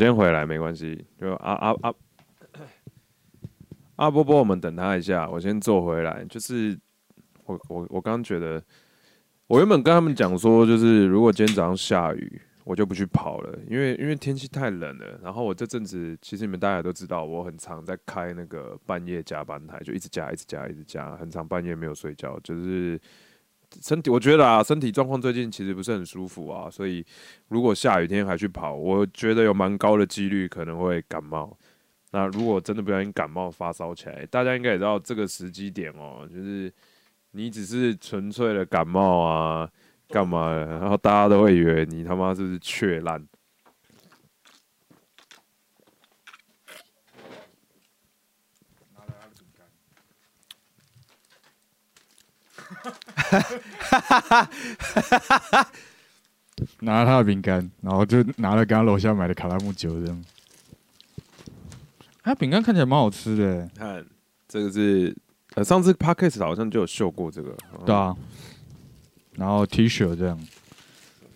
先回来没关系，就啊啊啊阿波波，我们等他一下，我先坐回来。就是我我我刚觉得，我原本跟他们讲说，就是如果今天早上下雨，我就不去跑了，因为因为天气太冷了。然后我这阵子，其实你们大家都知道，我很常在开那个半夜加班台，就一直加，一直加，一直加，很长半夜没有睡觉，就是。身体我觉得啊，身体状况最近其实不是很舒服啊，所以如果下雨天还去跑，我觉得有蛮高的几率可能会感冒。那如果真的不小心感冒发烧起来，大家应该也知道这个时机点哦，就是你只是纯粹的感冒啊，干嘛？然后大家都会以为你他妈是不是缺烂。哈哈哈哈哈！拿了他的饼干，然后就拿了刚刚楼下买的卡拉木酒这样。他饼干看起来蛮好吃的，看这个是呃上次 Parkes 好像就有秀过这个，对啊。然后 T 恤这样。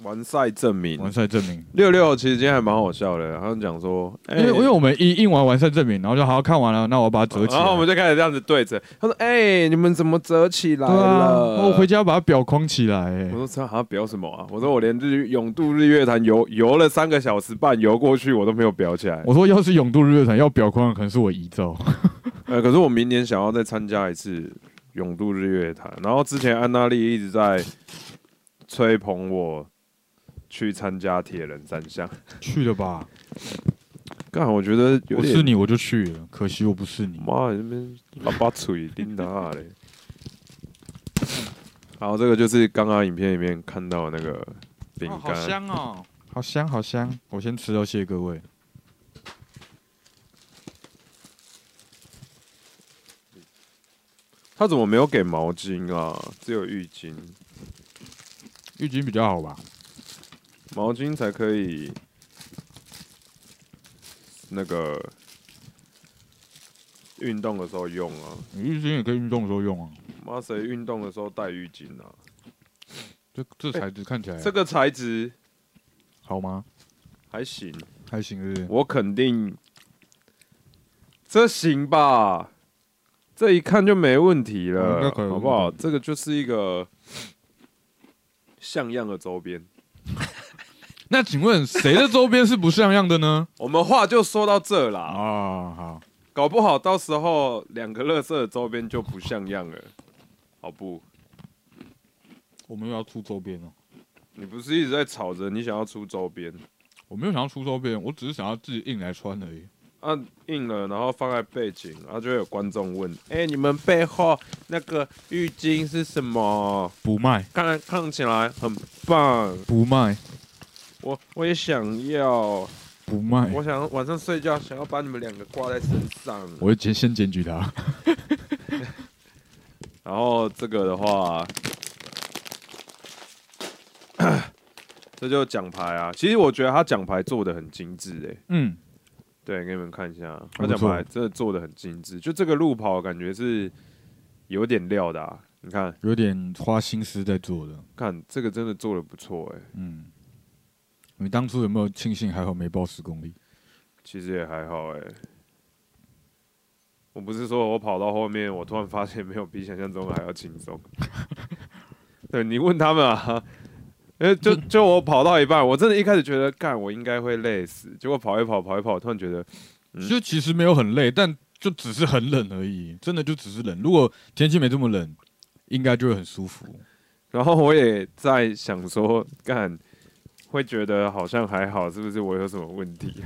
完赛证明，完赛证明。六六其实今天还蛮好笑的，他们讲说，因为因为我们一印完完赛证明，然后就好好看完了，那我把它折起来，然后我们就开始这样子对着。他说：“哎，你们怎么折起来了？我回家把它裱框起来。”我说：“这好像裱什么啊？”我说：“我连日永渡日月潭游游了三个小时半游过去，我都没有裱起来。”我说：“要是永渡日月潭要裱框，可能是我遗照。”呃，可是我明年想要再参加一次永渡日月潭，然后之前安娜丽一直在吹捧我。去参加铁人三项，去了吧？干，我觉得我是你我就去了，可惜我不是你。妈，那边喇叭嘴叮当嘞。好，这个就是刚刚影片里面看到那个饼干，好香哦，好香好香。我先吃了，谢谢各位。他怎么没有给毛巾啊？只有浴巾，浴巾比较好吧？毛巾才可以，那个运动的时候用啊。浴巾也可以运动的时候用啊。妈，谁运动的时候带浴巾啊？这这材质看起来，这个材质好吗？还行，还行是。我肯定，这行吧？这一看就没问题了，好不好？这个就是一个像样的周边。那请问谁的周边是不像样的呢？我们话就说到这啦。啊，好，搞不好到时候两个乐色的周边就不像样了，好不？我们又要出周边了。你不是一直在吵着你想要出周边？我没有想要出周边，我只是想要自己印来穿而已。啊，印了，然后放在背景，然后就会有观众问：哎，你们背后那个浴巾是什么？不卖，看看起来很棒。不卖。我我也想要不卖，我想晚上睡觉想要把你们两个挂在身上。我会先先检举他。然后这个的话，这就奖牌啊。其实我觉得他奖牌做的很精致，哎，嗯，对，给你们看一下，他奖牌真的做的很精致。就这个路跑感觉是有点料的，啊，你看，有点花心思在做的。看这个真的做的不错，哎，嗯。你当初有没有庆幸还好没报十公里？其实也还好哎。我不是说我跑到后面，我突然发现没有比想象中还要轻松。对你问他们啊，哎，就 就我跑到一半，我真的一开始觉得干我应该会累死，结果跑一跑跑一跑，突然觉得就其实没有很累，但就只是很冷而已，真的就只是冷。如果天气没这么冷，应该就会很舒服。然后我也在想说干。会觉得好像还好，是不是我有什么问题？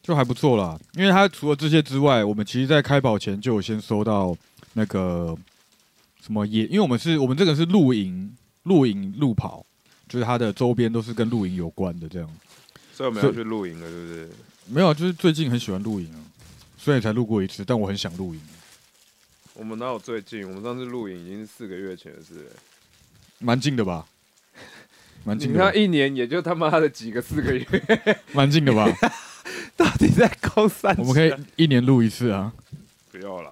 就还不错啦，因为他除了这些之外，我们其实在开跑前就有先收到那个什么野，因为我们是我们这个是露营、露营、路跑，就是它的周边都是跟露营有关的这样。所以我们要去露营了，是不是？没有，就是最近很喜欢露营啊，所以才露过一次，但我很想露营。我们哪有最近？我们上次露营已经是四个月前的事。蛮近的吧，蛮近。你看一年也就他妈的几个四个月，蛮近的吧？到底在高三？我们可以一年录一次啊？不要啦！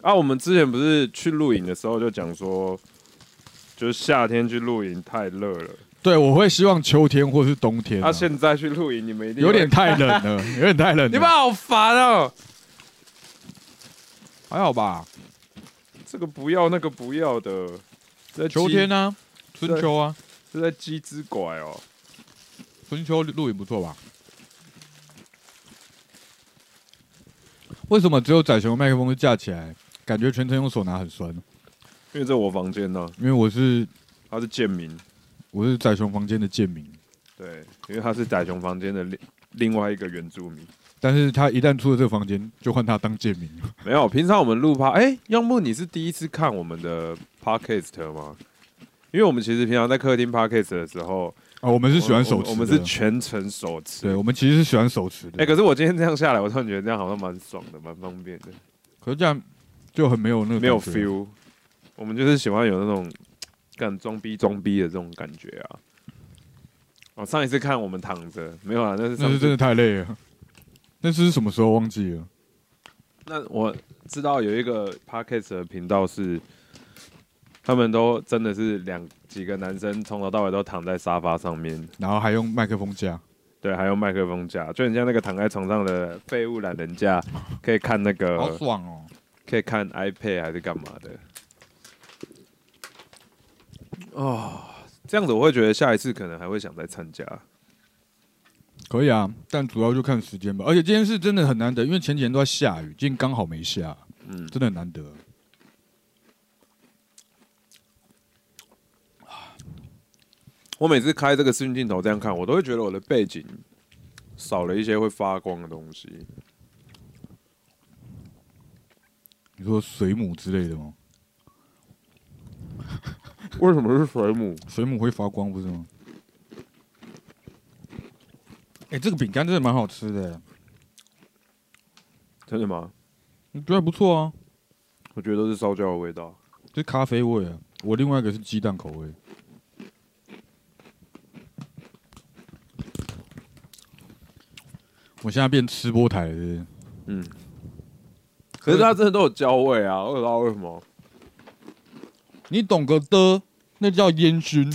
啊，我们之前不是去露营的时候就讲说，就是夏天去露营太热了，对，我会希望秋天或是冬天啊、他现在去露营，你们一定有点太冷了，有点太冷了。你们好烦哦！还好吧？这个不要，那个不要的。在秋天呢、春秋啊，是在鸡之拐哦。春秋露营不错吧？为什么只有仔熊麦克风是架起来，感觉全程用手拿很酸？因为在我房间呢，因为我是他是贱民，我是仔熊房间的贱民，对，因为他是仔熊房间的另另外一个原住民。但是他一旦出了这个房间，就换他当贱民了。没有，平常我们录趴，哎、要木你是第一次看我们的 podcast 吗？因为我们其实平常在客厅 podcast 的时候，啊，我们是喜欢手持的，我我们是全程手持。对，我们其实是喜欢手持的。哎、可是我今天这样下来，我突然觉得这样好像蛮爽的，蛮方便的，可是这样就很没有那个没有感觉 feel。我们就是喜欢有那种干装逼装逼的这种感觉啊。哦，上一次看我们躺着，没有啊，那是那是真的太累了。那是什么时候忘记了？那我知道有一个 podcast 的频道是，他们都真的是两几个男生从头到尾都躺在沙发上面，然后还用麦克风架，对，还用麦克风架，就很像那个躺在床上的废物懒人架，可以看那个好，爽哦！可以看 iPad 还是干嘛的。哦，这样子我会觉得下一次可能还会想再参加。可以啊，但主要就看时间吧。而且今天是真的很难得，因为前几天都在下雨，今天刚好没下，嗯，真的很难得。我每次开这个视讯镜头这样看，我都会觉得我的背景少了一些会发光的东西。你说水母之类的吗？为什么是水母？水母会发光不是吗？哎、这个饼干真的蛮好吃的，真的吗？我觉得还不错啊，我觉得都是烧焦的味道。这咖啡味啊。我另外一个是鸡蛋口味。我现在变吃播台了是不是嗯，可是它真的都有焦味啊，我不知道为什么。你懂个的，那叫烟熏。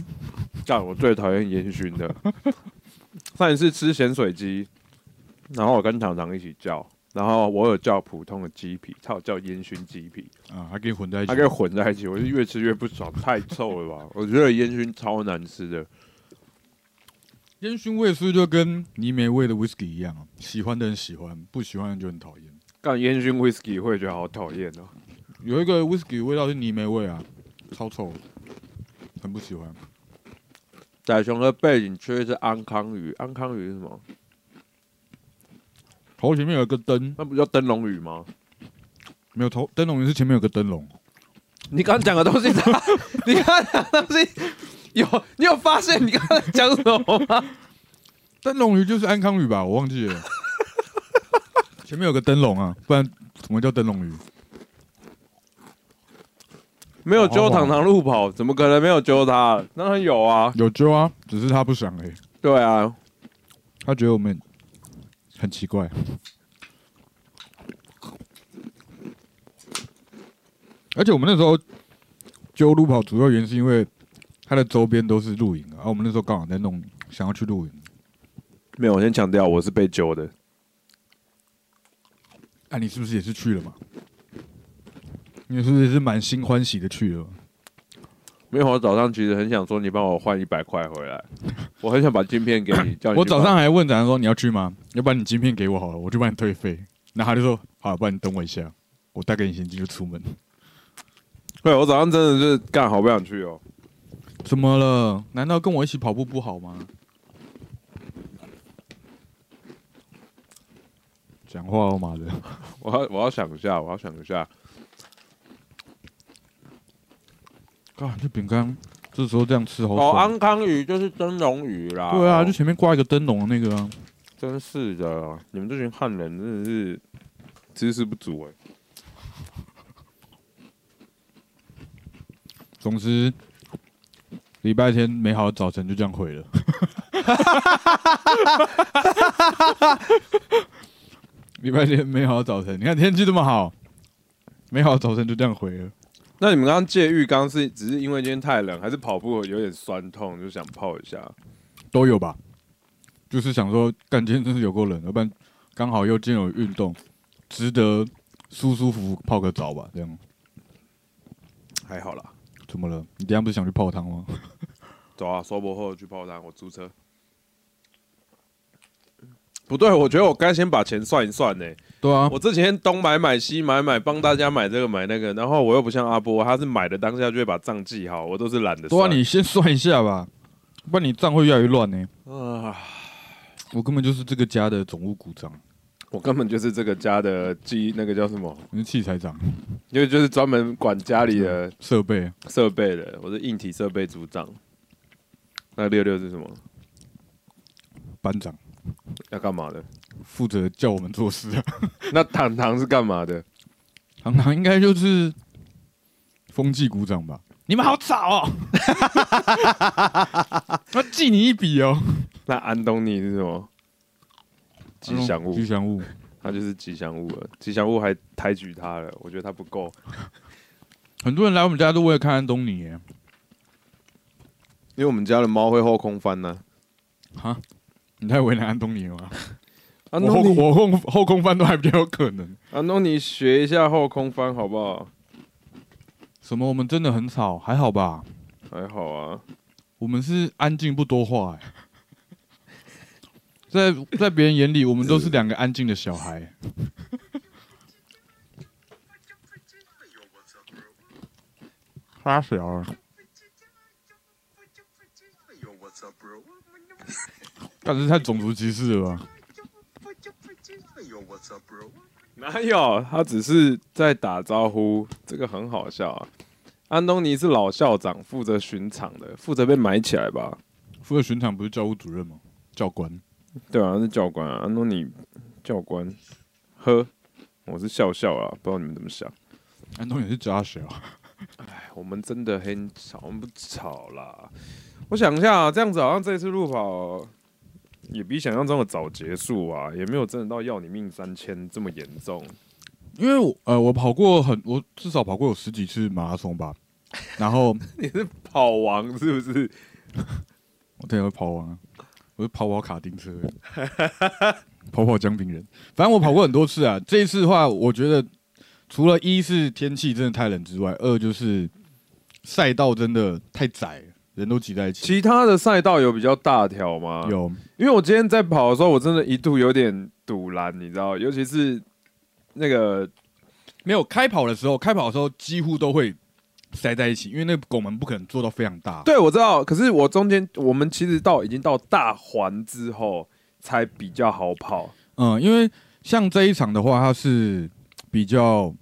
干，我最讨厌烟熏的。上一次吃咸水鸡，然后我跟糖糖一起叫，然后我有叫普通的鸡皮，他有叫烟熏鸡皮，啊，还可以混在一起。还可以混在一起，我就越吃越不爽，太臭了吧？我觉得烟熏超难吃的。烟熏味是不是就跟泥煤味的 whisky 一样啊？喜欢的人喜欢，不喜欢的人就很讨厌。干烟熏 whisky 会觉得好讨厌哦。有一个 whisky 味道是泥煤味啊，超臭，很不喜欢。仔熊的背景缺是安康鱼，安康鱼是什么？头前面有一个灯，那不叫灯笼鱼吗？没有头灯笼鱼是前面有个灯笼，你刚 刚讲的东西，你刚刚讲的东西有你有发现你刚才讲什么吗？灯笼鱼就是安康鱼吧？我忘记了。前面有个灯笼啊，不然怎么叫灯笼鱼？没有揪糖糖路跑，怎么可能没有揪他？当然有啊，有揪啊，只是他不想而已。对啊，他觉得我们很奇怪。而且我们那时候揪路跑，主要原因是因为它的周边都是露营啊，而我们那时候刚好在弄，想要去露营。没有，我先强调我是被揪的，啊，你是不是也是去了嘛？你是不是也是满心欢喜的去了？没有，我早上其实很想说你帮我换一百块回来，我很想把晶片给你，叫你我早上还问展说你要去吗？要不然你晶片给我好了，我就帮你退费。然后他就说好，不然你等我一下，我带给你现金就出门。对我早上真的是干好不想去哦，怎么了？难道跟我一起跑步不好吗？讲话哦，妈的！我要我要想一下，我要想一下，啊，这饼干这时候这样吃好哦，安康鱼就是灯笼鱼啦，对啊，哦就前面挂一个灯笼的那个啊。真是的，你们这群汉人真的是知识不足哎。总之，礼拜天美好的早晨就这样毁了。礼拜天美好的早晨，你看天气这么好，美好的早晨就这样毁了。那你们刚刚借浴缸是只是因为今天太冷，还是跑步有点酸痛就想泡一下？都有吧。就是想说，干今天真是有够冷，要不然刚好又今天有运动，值得舒舒服服泡个澡吧。这样还好啦，怎么了？你等一下不是想去泡汤吗？走啊，收博后去泡汤，我租车。不对，我觉得我该先把钱算一算呢、对啊，我这几天东买买西买买，帮大家买这个买那个，然后我又不像阿波，他是买的当下就会把账记好，我都是懒得对啊，你先算一下吧，不然你账会越来越乱呢。啊，我根本就是这个家的总务股长，我根本就是这个家的机那个叫什么，你是器材长，因为就是专门管家里的设备设备的，我是硬体设备组长。那六六是什么？班长，要干嘛的？负责叫我们做事啊。那糖糖是干嘛的？糖糖应该就是风纪股长吧？你们好吵哦！我记你一笔哦。那安东尼是什么？吉祥物吉，祥物，他就是吉祥物了。吉祥物还抬举他了，我觉得他不够。很多人来我们家都为了看安东尼耶。因为我们家的猫会后空翻呢、哈，你太为难安东尼了吧？安我后东尼，我后后空翻都还比较有可能。安东尼学一下后空翻好不好？什么？我们真的很吵，还好吧？还好啊。我们是安静不多话哎。在在别人眼里，我们都是两个安静的小孩。发小? 但是太种族歧视了吧?哪有？他只是在打招呼，这个很好笑啊。安东尼是老校长，负责巡场的，负责被埋起来吧？负责巡场不是教务主任吗？教官。对啊，是教官啊。安东尼教官，呵，我是笑笑啊，不知道你们怎么想。安东尼是家小，哎，我们真的很吵，我们不吵啦。我想一下、啊，这样子好像这次路跑也比想象中的早结束啊，也没有真的到要你命三千这么严重。因为我呃，我跑过很，我至少跑过有十几次马拉松吧。然后 你是跑王是不是？我等一下会跑完啊，我是跑跑卡丁车，跑跑姜饼人。反正我跑过很多次啊。这一次的话，我觉得除了一是天气真的太冷之外，二就是赛道真的太窄了，人都挤在一起。其他的赛道有比较大条吗？，有因为我今天在跑的时候，我真的一度有点堵拦，你知道，尤其是那个没有开跑的时候？开跑的时候几乎都会塞在一起，因为那个拱门不可能做到非常大。对我知道，可是我中间我们其实到已经到大环之后才比较好跑。嗯，因为像这一场的话，它是比较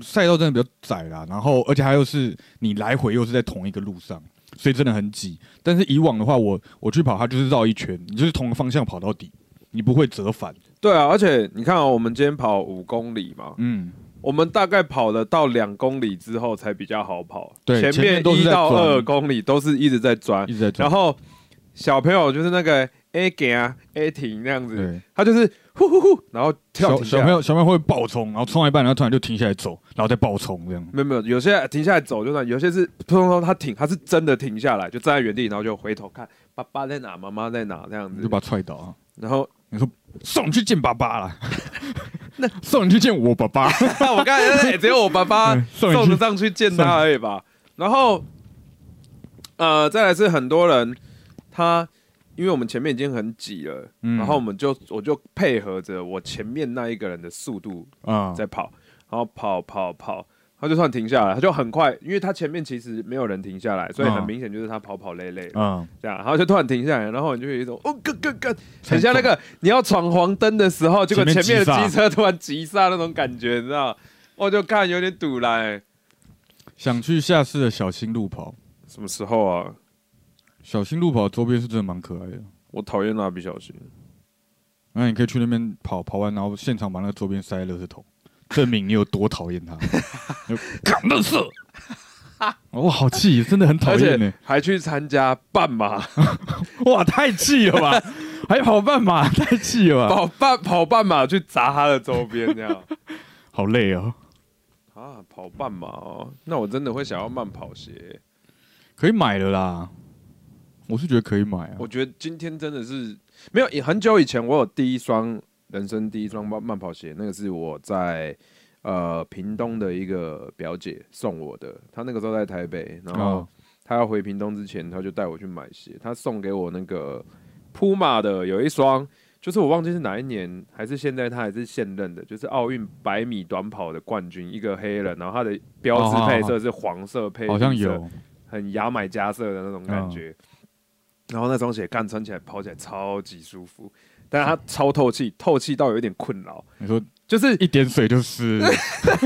赛道真的比较窄啦，然后而且还又是你来回又是在同一个路上，所以真的很挤。但是以往的话，我我去跑，它就是绕一圈，你就是同个方向跑到底，你不会折返。对啊，而且你看啊、我们今天跑五公里嘛，嗯，我们大概跑了到两公里之后才比较好跑。对前面一到二公里都是一直在钻一，直在钻。然后小朋友就是那个 A 给啊 A 停那样子，对，他就是呼呼呼，然后跳小朋友小朋友会爆冲，然后冲到一半，然后突然就停下来走，然后再爆冲这样。没有没有，有些停下来走就算，有些是扑通通他停，他是真的停下来，就站在原地，然后就回头看爸爸在哪，妈妈在哪这样子就，把他踹倒啊！然后你说送你去见爸爸啦，那送你去见我爸爸。我刚才、欸只有我爸爸嗯送你上去见他而已吧。然后，呃，再来是很多人，他因为我们前面已经很挤了，嗯然后我们就我就配合着我前面那一个人的速度啊，在跑，然后跑跑跑，他就算停下来，他就很快，因为他前面其实没有人停下来，所以很嗯。明显就是他跑跑累累嗯，这样，然后就突然停下来，然后你就有一种哦，咯咯咯，很像那个你要闯黄灯的时候，结果前面的机车突然急刹那种感觉，你知道？我就看有点堵来，想去下次的小新路跑。什么时候啊？小新路跑周边是真的蛮可爱的，我讨厌蜡笔小新，那你可以去那边跑，跑完然后现场把那个周边塞在垃圾桶，证明你有多讨厌他。就干垃圾！哇，好气，真的很讨而厌呢且。还去参加半马，哇，太气了吧！还跑半马，太气了吧！跑半跑半马去砸他的周边，这样好累哦。啊，啊，跑半马哦，那我真的会想要慢跑鞋。可以买了啦。我是觉得可以买啊我。觉得今天真的是没有，也很久以前我有第一双人生第一双慢慢跑鞋，那个是我在呃屏东的一个表姐送我的，她那个时候在台北，然后哦，她要回屏东之前，她就带我去买鞋，她送给我那个铺马的有一双。就是我忘记是哪一年，还是现在她还是现任的，就是奥运百米短跑的冠军，一个黑人，然后他的标志配色是黄色配色好像有。很牙买加色的那种嗯感觉。然后那双鞋干穿起来跑起来超级舒服，但是它超透气，透气到有一点困扰，你说就是一点水就湿了，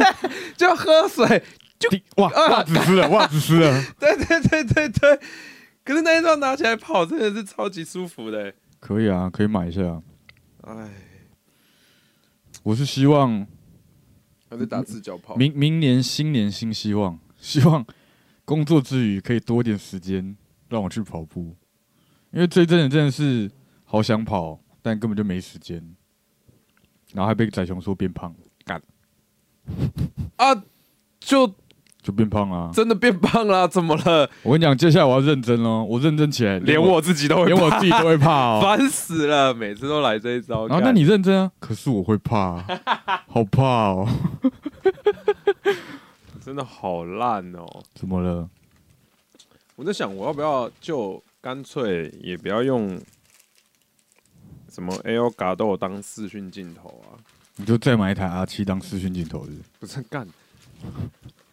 就喝水，就哇，袜子湿了，袜子湿了。对对对对对。可是那一双拿起来跑真的是超级舒服的、可以啊，可以买一下。哎，我是希望还是打赤脚跑。明明年新年新希望，希望工作之余可以多一点时间让我去跑步，因为这一阵子真的是好想跑，但根本就没时间，然后还被仔熊说变胖，干 啊，就就变胖啊！真的变胖啦、怎么了？我跟你讲，接下来我要认真哦，我认真起来，连我自己都会连我自己都会怕哦。烦死了，每次都来这一招。然后那干你认真啊？可是我会怕啊，好怕哦！真的好烂哦！怎么了？我在想，我要不要就干脆也不要用什么 L 嘎豆当视讯镜头啊？你就再买一台 R 七当视讯镜头是不是不是干，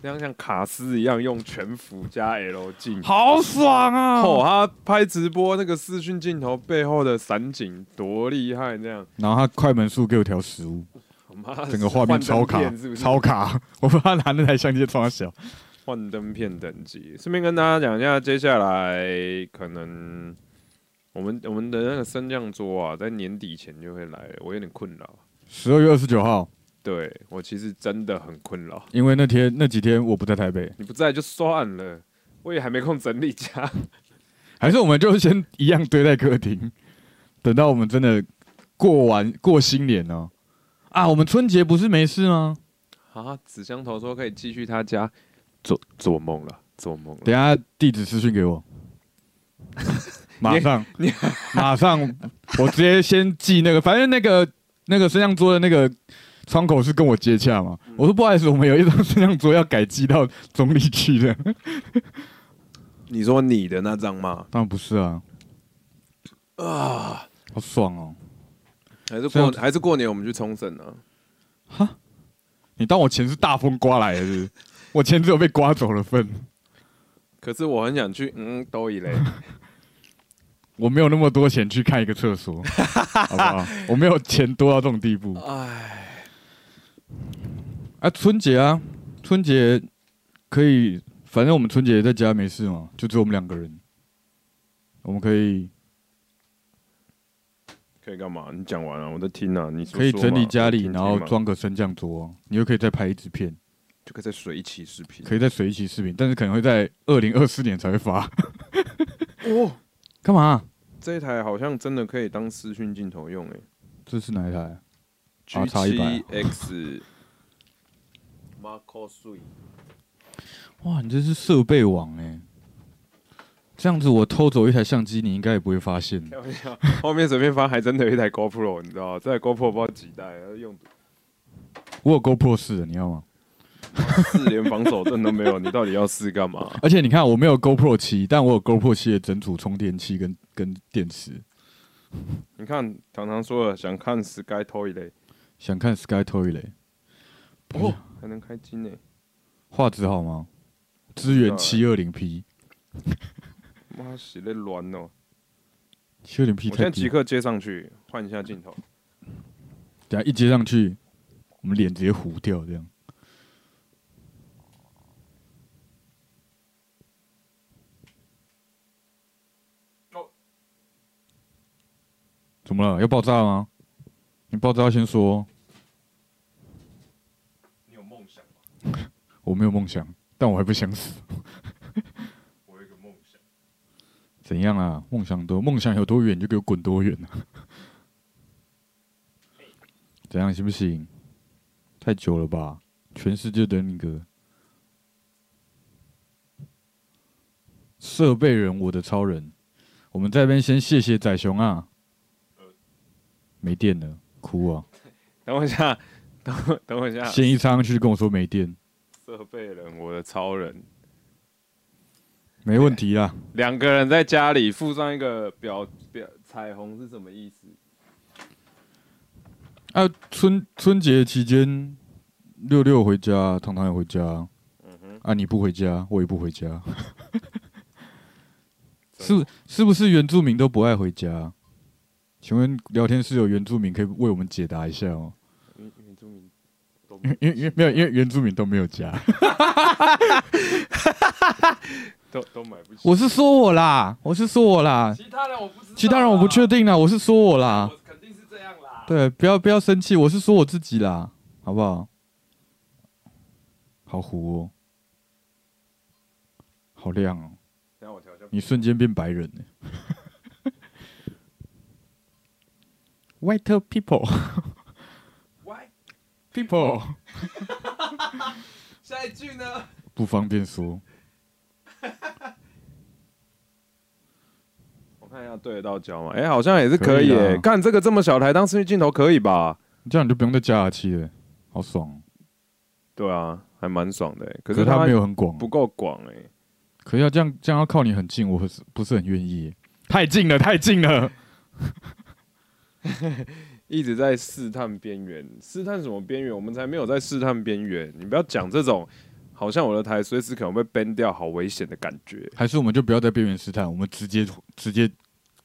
这样像卡斯一样用全幅加 L 镜。好爽啊！哦，他拍直播那个视讯镜头背后的散景多厉害！这样，然后他快门速给我调十五，我妈整个画面超卡？超卡！我不知道他拿那台相机冲他小。幻灯片等级。顺便跟大家讲一下，接下来可能我们我们的那个升降桌啊，在年底前就会来了，我有点困扰。十二月二十九号，对我其实真的很困扰。因为那天那几天我不在台北，你不在就算了，我也还没空整理家。还是我们就先一样堆在客厅，等到我们真的过完过新年呢、啊，我们春节不是没事吗？啊，纸箱头说可以继续他家做做梦了，做梦了。等下地址私讯给我，马上，马上，我直接先寄那个，反正那个那个升降桌的那个窗口是跟我接洽嘛。我说不好意思，我们有一张升降桌要改寄到总理去的。你说你的那张吗？当然不是啊，啊，好爽哦！还是过还是过年我们去冲绳啊？你当我钱是大风刮来的是不是？我钱只有被刮走了份，可是我很想去，嗯，都以嘞。我没有那么多钱去看一个厕所，好不好？我没有钱多到这种地步。哎，啊，春节啊，春节可以，反正我们春节在家没事嘛，就只有我们两个人，我们可以可以干嘛？你讲完了，我在听啊。你说可以整理家里，然后装个升降桌，你又可以再拍一支片，就可以在水一期视频。可以再水一期视频，但是可能会在二零二四年才会发。哦，干嘛、这一台好像真的可以当视讯镜头用诶。这是哪一台？G 七100 X Marco Three，哇，你这是设备网哎、这样子我偷走一台相机，你应该也不会发现。开玩笑，后面随便翻还真的有一台 GoPro，你知道吗？这台 GoPro 不知道几代，要用我有 GoPro 四的，你要吗？四连防守阵都没有，你到底要试干嘛？而且你看，我没有 GoPro 七，但我有 GoPro 七的整组充电器跟跟电池。你看，常常说了，想看 Sky Toilet，想看 Sky Toilet，不哦，还能开机呢。画质好吗？支援七二零 P，妈，洗的乱哦！七二零 P 我现太低。在即刻接上去，换一下镜头。等下一接上去，我们脸直接糊掉，这样。怎么了？要爆炸吗？你爆炸先说。你有梦想吗？我没有梦想，但我还不想死。我有一个梦想。怎样啊？梦想多，梦想有多远就给我滚多远啊！怎样行不行？太久了吧？全世界等你哥。设备人，我的超人。我们这边先谢谢仔熊啊。没电了，哭啊！等我一下，等我等我一下，先一插上去跟我说没电，设备人，我的超人，没问题啦。两个人在家里附上一个表表彩虹是什么意思？啊，春春节期间，六六回家，糖糖也回家。嗯哼，啊，你不回家，我也不回家。是是不是原住民都不爱回家？请问聊天室有原住民可以为我们解答一下哦？原原住民都因为因为因为没有，因为原住民都没有家。都都买不起。我是说我啦，我是说我啦，其他人我不知道，其他人我不确，定啦，我是说我啦。我肯定是这样啦。对，不要不要生气，我是说我自己啦，好不好？好糊哦，好亮哦。你瞬间变白人了。White people, white people，下一句呢？不方便说。我看一下对得到焦吗？哎、好像也是可以可以耶、啊干这个这么小台当视频镜头可以吧？这样你就不用再加牙漆了，好爽哦。对啊，还蛮爽的耶、可可是它没有很广，不够广哎。可是要这样这样要靠你很近，我不是不是很愿意耶。太近了，太近了。一直在试探边缘，试探什么边缘？我们才没有在试探边缘。你不要讲这种好像我的台随时可能被 ban 掉，好危险的感觉。还是我们就不要在边缘试探，我们直接直接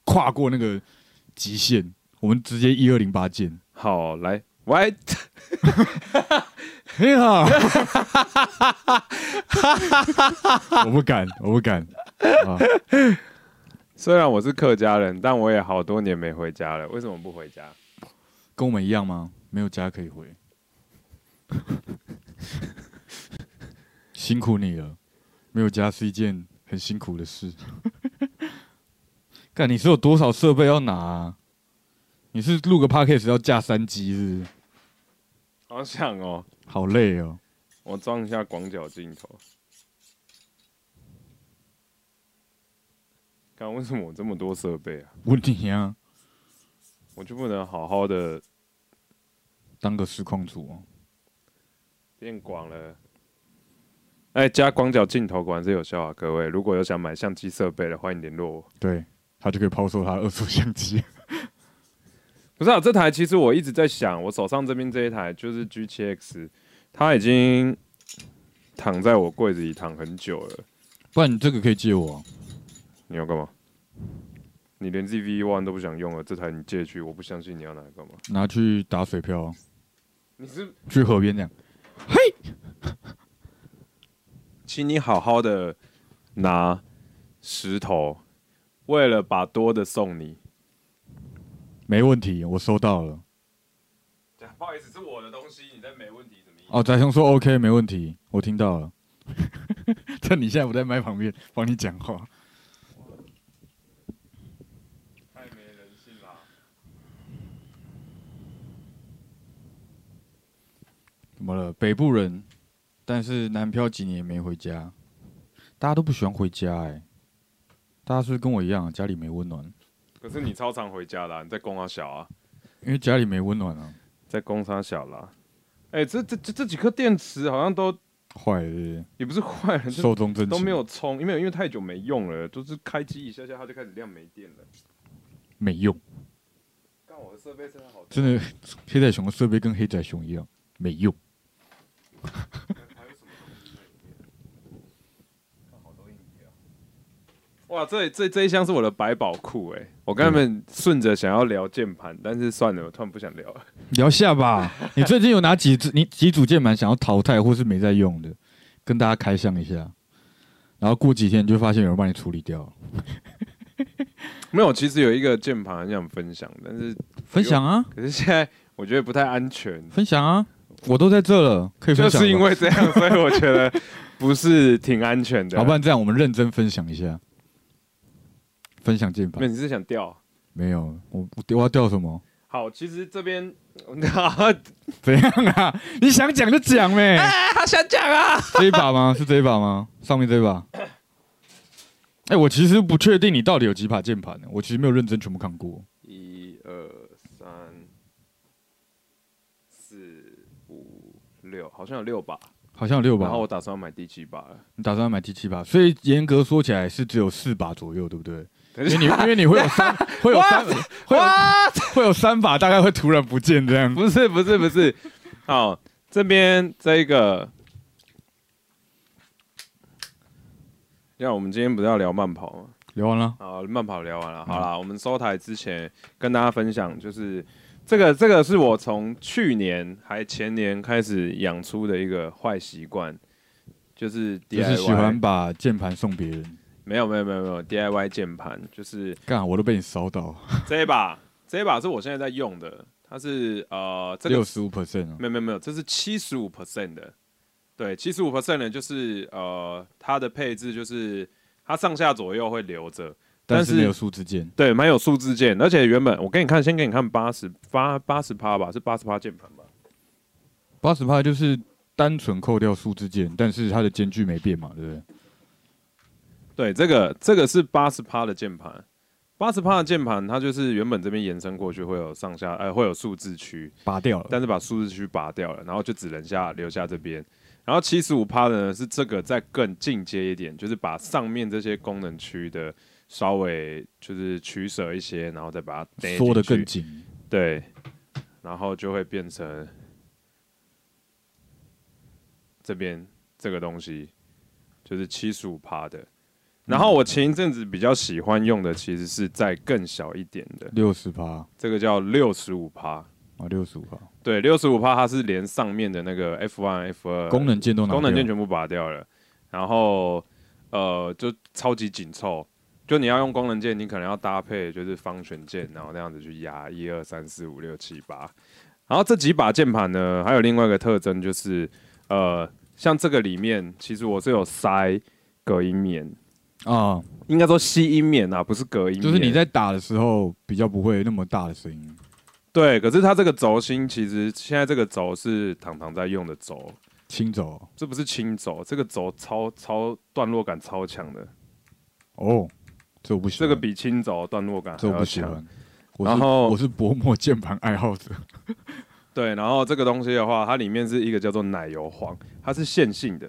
跨过那个极限，我们直接一二零八键。好，来，White，你好，我不敢，我不敢啊！虽然我是客家人，但我也好多年没回家了。为什么不回家？跟我们一样吗？没有家可以回，辛苦你了。没有家是一件很辛苦的事。干，你是有多少设备要拿、啊？你是录个 podcast 要架三机是不是？好想哦，好累哦。我装一下广角镜头。看为什么我这么多设备啊？问题啊，我就不能好好的当个实况主哦。变广了？哎，加广角镜头果然是有效啊！各位，如果有想买相机设备的，欢迎联络我。对他就可以抛售他二手相机。不是啊，这台其实我一直在想，我手上这边这一台就是 G 七 X，它已经躺在我柜子里躺很久了。不然你这个可以借我、啊，你要干嘛？你连 ZV One 都不想用了，这台你借去，我不相信你要拿来干嘛？拿去打水漂啊，你是，去河边这样。请你好好的拿石头，为了把多的送你。没问题，我收到了。不好意思，是我的东西，你在没问题什么意思？哦，仔雄说 OK，没问题，我听到了。趁你现在不在麦旁边，帮你讲话。太没人性啦！怎么了？北部人，但是南漂几年没回家，大家都不喜欢回家哎、大家是不是跟我一样，家里没温暖？可是你超常回家啦啊、你在供他小啊，因为家里没温暖啊，在供他小啦。哎、这这这这几颗电池好像都坏了也不是坏了，就寿终正寝都没有充，因为因为太久没用了，就是开机一下下它就开始亮没电了。没用，但我的设备真的好，真的黑仔熊的设备跟黑仔熊一样没用。哇，这这这一箱是我的百宝库哎！我跟他们顺着想要聊键盘，但是算了，我突然不想聊了。聊下吧，你最近有哪几只你几组键盘想要淘汰或是没在用的，跟大家开箱一下。然后过几天你就发现有人帮你处理掉了，没有，其实有一个键盘很想分享，但是分享啊，可是现在我觉得不太安全，分享啊，我都在这了，可以分享。就是因为这样，所以我觉得不是挺安全的。好，不然这样我们认真分享一下，分享键盘你是想掉？没有，我我我要掉什么？好，其实这边 怎样啊？你想讲就讲呗。好想讲啊！这一把吗？是这一把吗？上面这一把？哎、我其实不确定你到底有几把键盘呢，我其实没有认真全部看过。一二三四五六，好像有六把。好像有六把然后，我打算要买第七把了。你打算要买第七把，所以严格说起来是只有四把左右，对不对？因为你因为你会有三 会有三会有会有三把，大概会突然不见这样。不是不是不是，好，这边这一个，像我们今天不是要聊慢跑吗？聊完了，好，慢跑聊完了，嗯好啦，我们收台之前跟大家分享，就是这个这个是我从去年还前年开始养出的一个坏习惯，就是就 DIY，是喜欢把键盘送别人。没有没有没有没有 DIY 键盘，就是干，我都被你烧到这一把这一把是我现在在用的，它是呃这个六十五 percent 没有没有没有，这是七十五 percent 的，对，七十五 percent 呢，就是呃，它的配置就是它上下左右会留着，但是没有数字键。对，蛮有数字键，而且原本我给你看，先给你看八十八八十趴吧，是八十趴键盘吧？八十趴就是单纯扣掉数字键，但是它的间距没变嘛，对不对？对，这个这个是八十趴的键盘，八十趴的键盘，它就是原本这边延伸过去会有上下呃会有数字区，拔掉了。但是把数字区拔掉了，然后就只能下留下这边。然后七十五趴的呢是这个再更进阶一点，就是把上面这些功能区的稍微就是取舍一些，然后再把它缩得更紧，对，然后就会变成这边这个东西，就是七十五趴的。然后我前一阵子比较喜欢用的其实是在更小一点的，六十趴。这个叫六十五趴。啊，六十五帕，对，六十五趴它是连上面的那个 F one、F 二功能键都拿功能键全部拔掉了，然后呃就超级紧凑。就你要用功能键，你可能要搭配就是方旋键，然后那样子去压一二三四五六七八。然后这几把键盘呢，还有另外一个特征就是，呃，像这个里面其实我是有塞隔音棉，啊，应该说吸音棉啊，不是隔音棉。就是你在打的时候比较不会那么大的声音。对，可是它这个轴心其实现在这个轴是糖糖在用的轴，轻轴这不是轻轴，这个轴超超段落感超强的，哦，这我不喜欢，这个比清轴段落感还这我。不喜欢。然后我是薄膜键盘爱好者，对，然后这个东西的话，它里面是一个叫做奶油黄，它是线性的。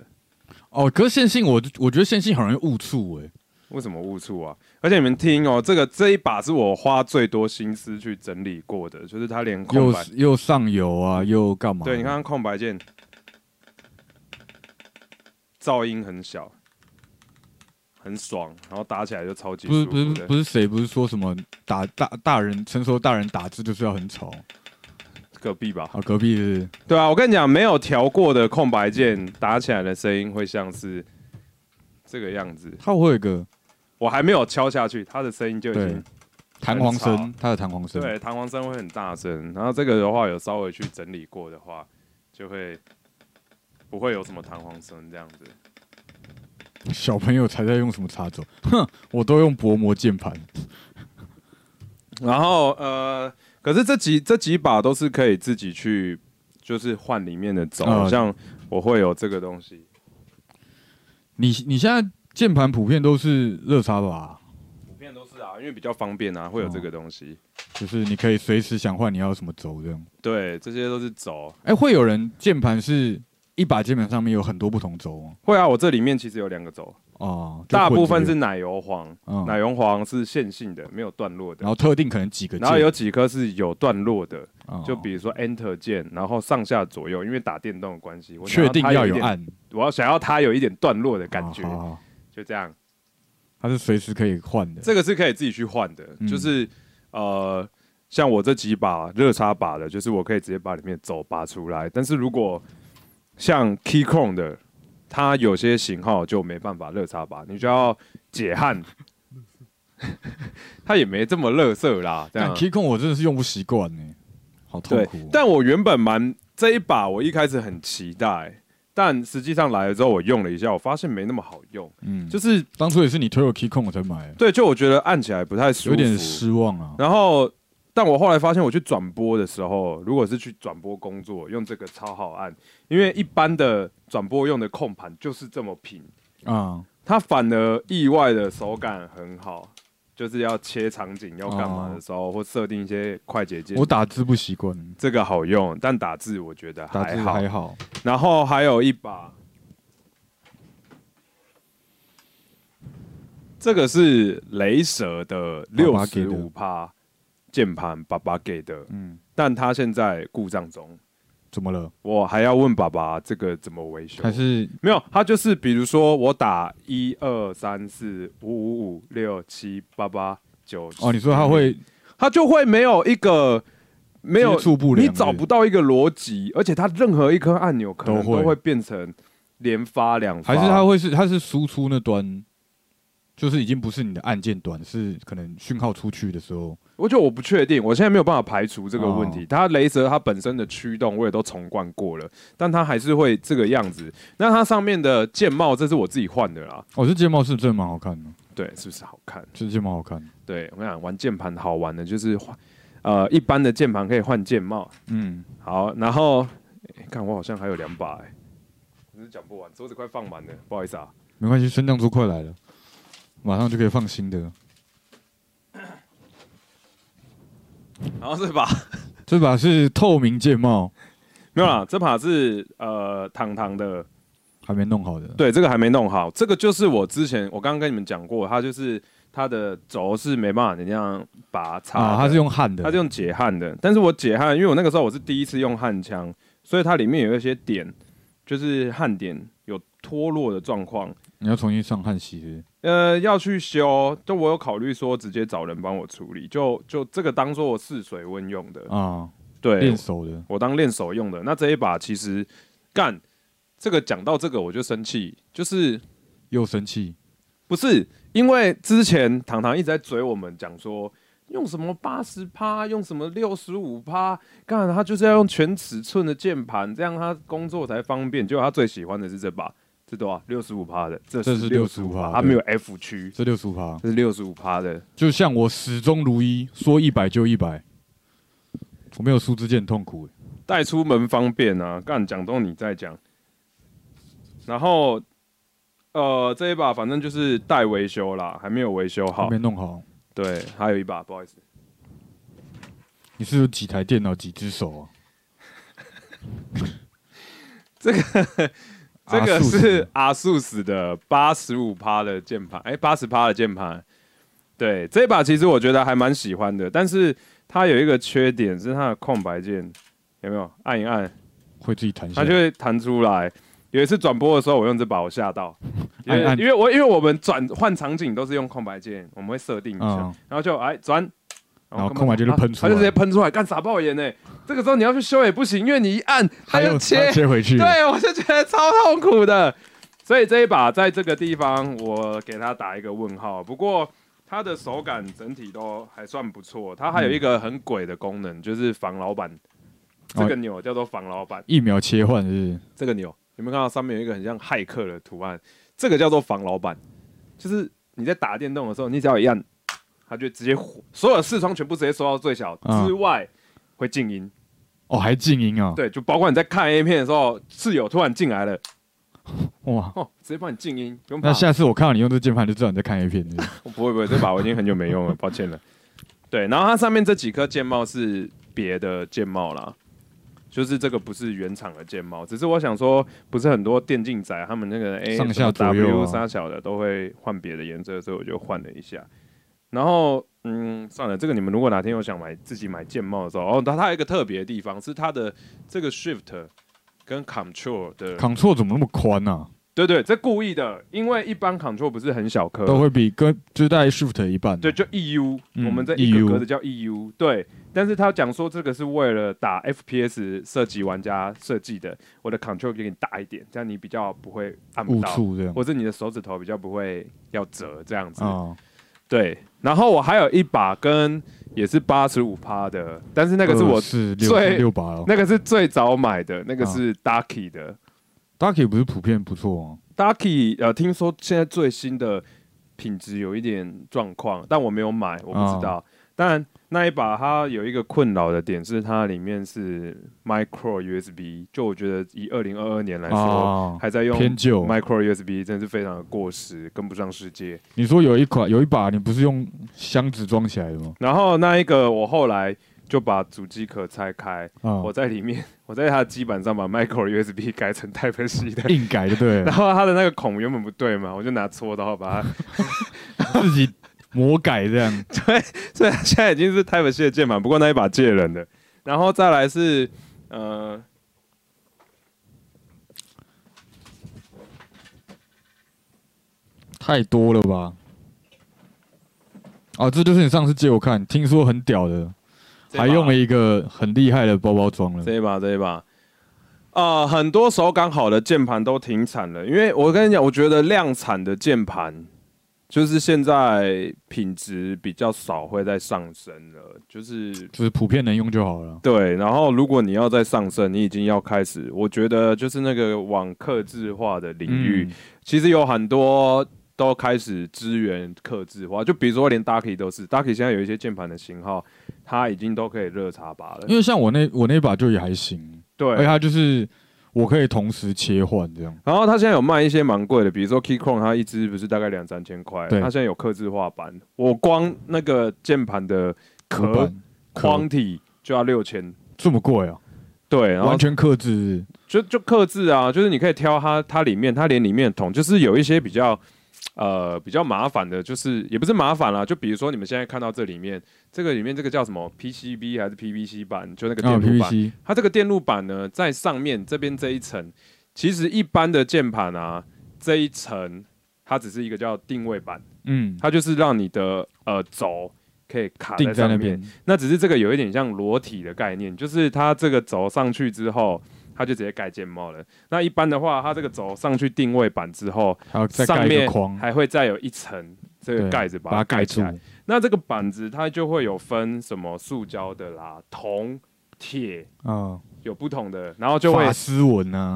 哦，可是线性我我觉得线性很容易误触哎，为什么误触啊？而且你们听哦，这个这一把是我花最多心思去整理过的，就是它连空又白，又上油啊，又干嘛？对，你看看空白键，噪音很小，很爽，然后打起来就超级不是。不是不是谁不是说什么打大大人成熟大人打字就是要很吵隔壁吧？啊？隔壁是对啊，我跟你讲，没有调过的空白键打起来的声音会像是这个样子。它会有一个我还没有敲下去，它的声音就已经弹簧声，它的弹簧声，对弹簧声会很大声。然后这个的话有稍微去整理过的话，就会不会有什么弹簧声这样子。小朋友才在用什么插轴，哼，我都用薄膜键盘。然后呃，可是这几这几把都是可以自己去就是换里面的轴，啊像我会有这个东西。你你现在键盘普遍都是热插吧？普遍都是啊，因为比较方便啊，会有这个东西。就是你可以随时想换你要什么轴这样。对，这些都是轴。哎、会有人键盘是一把键盘上面有很多不同轴吗？会啊，我这里面其实有两个轴，哦，就大部混着用，分是奶油黄，嗯奶油黄是线性的，没有段落的然。后特定可能几个键，然后有几颗是有段落的，哦就比如说 Enter 键，然后上下左右，因为打电动的关系，我想确定它有一点，要有按我要想要它有一点段落的感觉，哦好好好就这样。它是随时可以换的。这个是可以自己去换的，嗯就是呃，像我这几把热插把的，就是我可以直接把里面轴拔出来。但是如果像 Keychron 的，它有些型号就没办法热插拔，你就要解焊。它也没这么乐色啦，这但样 Key 控我真的是用不习惯呢，好痛苦哦、。但我原本蛮这一把，我一开始很期待，但实际上来了之后，我用了一下，我发现没那么好用。嗯，就是当初也是你推我 Key 控我才买的，对，就我觉得按起来不太舒服，有点失望啊。然后，但我后来发现，我去转播的时候，如果是去转播工作，用这个超好按，因为一般的转播用的控盘就是这么平，啊，它反而意外的手感很好，就是要切场景要干嘛的时候，或设定一些快捷键。我，打字不习惯，这个好用，但打字我觉得还好。还好。然后还有一把，这个是雷蛇的六十五帕键盘，爸爸给的，嗯，但他现在故障中，怎么了？我还要问爸爸这个怎么维修？还是没有，他就是比如说我打一二三四五五五六七八八九，哦？你说他会他就会没有一个没有接触不良你找不到一个逻辑，而且它任何一颗按钮可能都会都会变成连发两发，还是他会是他是输出那端，就是已经不是你的按键端，是可能讯号出去的时候，我觉得我不确定，我现在没有办法排除这个问题。哦它雷蛇它本身的驱动我也都重灌过了，但它还是会这个样子。那它上面的键帽，这是我自己换的啦，哦，这键帽是真的蛮好看的，对，是不是好看？这键帽好看。对我跟你讲，玩键盘好玩的就是换，呃，一般的键盘可以换键帽。嗯，好，然后诶看我好像还有两把哎、只是讲不完，桌子快放满了，不好意思啊。没关系，升降桌快来了，马上就可以放新的。然后这把 这把是透明键帽，没有啦，这把是呃糖糖的，还没弄好的。对，这个还没弄好。这个就是我之前我刚刚跟你们讲过，它就是它的轴是没办法你这样拔插的，啊，它是用焊的，它是用解焊的。但是我解焊，因为我那个时候我是第一次用焊枪，所以它里面有一些点，就是焊点有脱落的状况。你要重新上焊锡是呃，要去修，就我有考虑说直接找人帮我处理，就就这个当做我试水温用的，啊，对练，手的。我当练手用的。那这一把其实干这个讲到这个我就生气，就是又生气，不是因为之前糖糖一直在追我们讲说用什么八十趴，用什么六十五趴，干他就是要用全尺寸的键盘，这样他工作才方便。结果他最喜欢的是这把，这多少？六十五趴的，这这是六十五趴，它没有 F 区，这六十五趴，这是六十五趴的。就像我始终如一，说一百就一百，我没有数字键痛苦欸。带出门方便啊，干讲都你在讲。然后，呃，这一把反正就是待维修啦，还没有维修好还没。弄好。对，还有一把，不好意思，你是有几台电脑几只手啊？这个这个是阿素斯的八十五趴的键盘，哎，八十趴的键盘。对，这把其实我觉得还蛮喜欢的，但是它有一个缺点是它的空白键有没有按一按，会自己弹。它就会弹出来。有一次转播的时候，我用这把我吓到，因为因为我因为我们转换场景都是用空白键，我们会设定一下，嗯然后就哎转，然后空白就是喷出来它就直接喷出来，干傻爆眼呢。这个时候你要去修也不行，因为你一按它还有就切，切回去。对我就觉得超痛苦的。所以这一把在这个地方，我给他打一个问号。不过它的手感整体都还算不错。它还有一个很鬼的功能，就是防老板。这个钮叫做防老板。一秒切换是这个钮有没有看到上面有一个很像骇客的图案？这个叫做防老板，就是你在打电动的时候，你只要一按，它就直接所有的视窗全部直接缩到最小嗯之外，会静音。哦，还静音啊？对，就包括你在看 A 片的时候，室友突然进来了，哇，哦，直接帮你静音，不用怕那。下次我看到你用这键盘，就知道你在看 A 片。是 不会不会，这把我已经很久没用了，抱歉了。对，然后它上面这几颗键帽是别的键帽啦，就是这个不是原厂的键帽，只是我想说，不是很多电竞仔他们那个 A 上下左右 W 啊三小的都会换别的颜色，所以我就换了一下。然后嗯，算了，这个你们如果哪天有想买自己买键帽的时候，哦，它它有一个特别的地方是它的这个 Shift 跟 Control 的，Control 怎么那么宽啊？对对，这故意的，因为一般 Control 不是很小颗，都会比跟就是大概 Shift 一半。对，就 EU，、嗯我们这一个 EU 格子叫 EU，对。但是他讲说这个是为了打 FPS 射击玩家设计的，我的 control 给你大一点，这样你比较不会按不误到，触这样或者你的手指头比较不会要折这样子。啊，对，然后我还有一把跟也是八十五趴的，但是那个是我是六最六把哦。那个是最早买的，那个啊是 Ducky 的。Ducky 不是普遍不错吗。Ducky 呃，听说现在最新的品质有一点状况，但我没有买，我不知道。当然那一把它有一个困扰的点是它里面是 micro USB，就我觉得以二零二二年来说，啊，还在用偏旧。micro USB 真的是非常的过时，跟不上世界。你说有一款有一把，你不是用箱子装起来的吗？然后那一个我后来就把主机壳拆开，啊我，在里面，我在它的基板上把 micro USB 改成 Type C 的。硬改就对 然，后它的那个孔原本不对嘛，我就拿锉刀把它，自己魔改这样。对所以它现在已经是 Type C 的键盘，不过那一把借人的。然后再来是呃，太多了吧？哦，这就是你上次借我看，听说很屌的，还用了一个很厉害的包包装了。这一把这一把，啊、很多手感好的键盘都停产了，因为我跟你讲，我觉得量产的键盘就是现在品质比较少会再上升了，就是就是普遍能用就好了。对。然后如果你要再上升，你已经要开始，我觉得就是那个往克制化的领域，嗯其实有很多。都开始支援克制化，就比如说连 Ducky 都是，Ducky 现在有一些键盘的型号，它已经都可以热插拔了。因为像我那我那把就也还行，对，而且它就是我可以同时切换这样。然后它现在有卖一些蛮贵的，比如说 Keychron，它一支不是大概两三千块，对它现在有刻字化版，我光那个键盘的壳框体就要六千，这么贵啊？对，完全刻字。就就刻字啊，就是你可以挑它，它里面它连里面的桶，就是有一些比较呃比较麻烦的，就是也不是麻烦啦，就比如说你们现在看到这里面，这个里面这个叫什么 PCB 还是 PVC 板，就那个啊电路板，，PVC 它这个电路板呢，在上面这边这一层，其实一般的键盘啊，这一层它只是一个叫定位板，嗯，它就是让你的呃轴可以卡在上面。那只是这个有一点像裸体的概念，就是它这个轴上去之后，它就直接盖键帽了。那一般的话，它这个轴上去定位板之后，还要再盖一上面还会再有一层这个盖子把把它盖住。那这个板子它就会有分什么塑胶的啦、铜、铁，嗯，有不同的，然后就会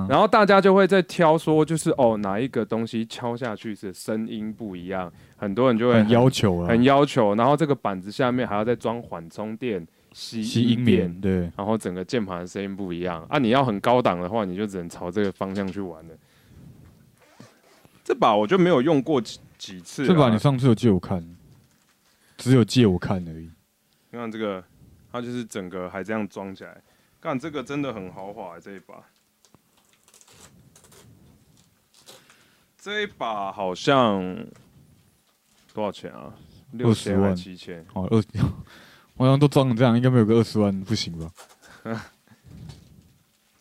然后大家就会在挑说，就是哦哪一个东西敲下去是声音不一样，很多人就会很要求啊，很要求，然后这个板子下面还要再装缓冲垫、吸吸音棉，，对，然后整个键盘的声音不一样啊。你要很高档的话，你就只能朝这个方向去玩了。这把我就没有用过几几次啊，这把你上次有借我看，只有借我看而已。你看这个，它就是整个还这样装起来，看这个真的很豪华、这一把。这一把好像多少钱啊？六千还万七千？哦，二，我好像都装成这样，应该没有个二十万，不行吧？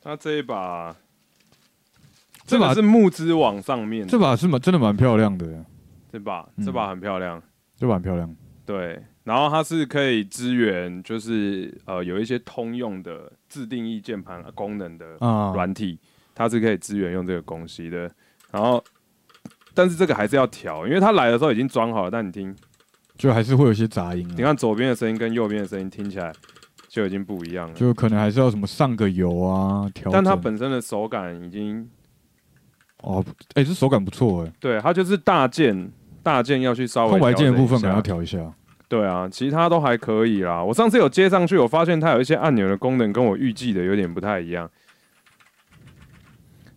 那这一把，这把是木之网上面，这把是蛮真的蛮漂亮的，这把嗯这把很漂亮，这把很漂亮。对。然后它是可以支援，就是呃有一些通用的自定义键盘功能的啊，软体，它是可以支援用这个东西的。然后，但是这个还是要调，因为它来的时候已经装好了，但你听，就还是会有一些杂音、啊，你看左边的声音跟右边的声音听起来就已经不一样了。就可能还是要什么上个油啊，调。但它本身的手感已经，哦，哎、这手感不错哎、对它就是大件大件要去稍微空白键的部分可能要调一下。对啊，其他都还可以啦。我上次有接上去，我发现它有一些按钮的功能跟我预计的有点不太一样。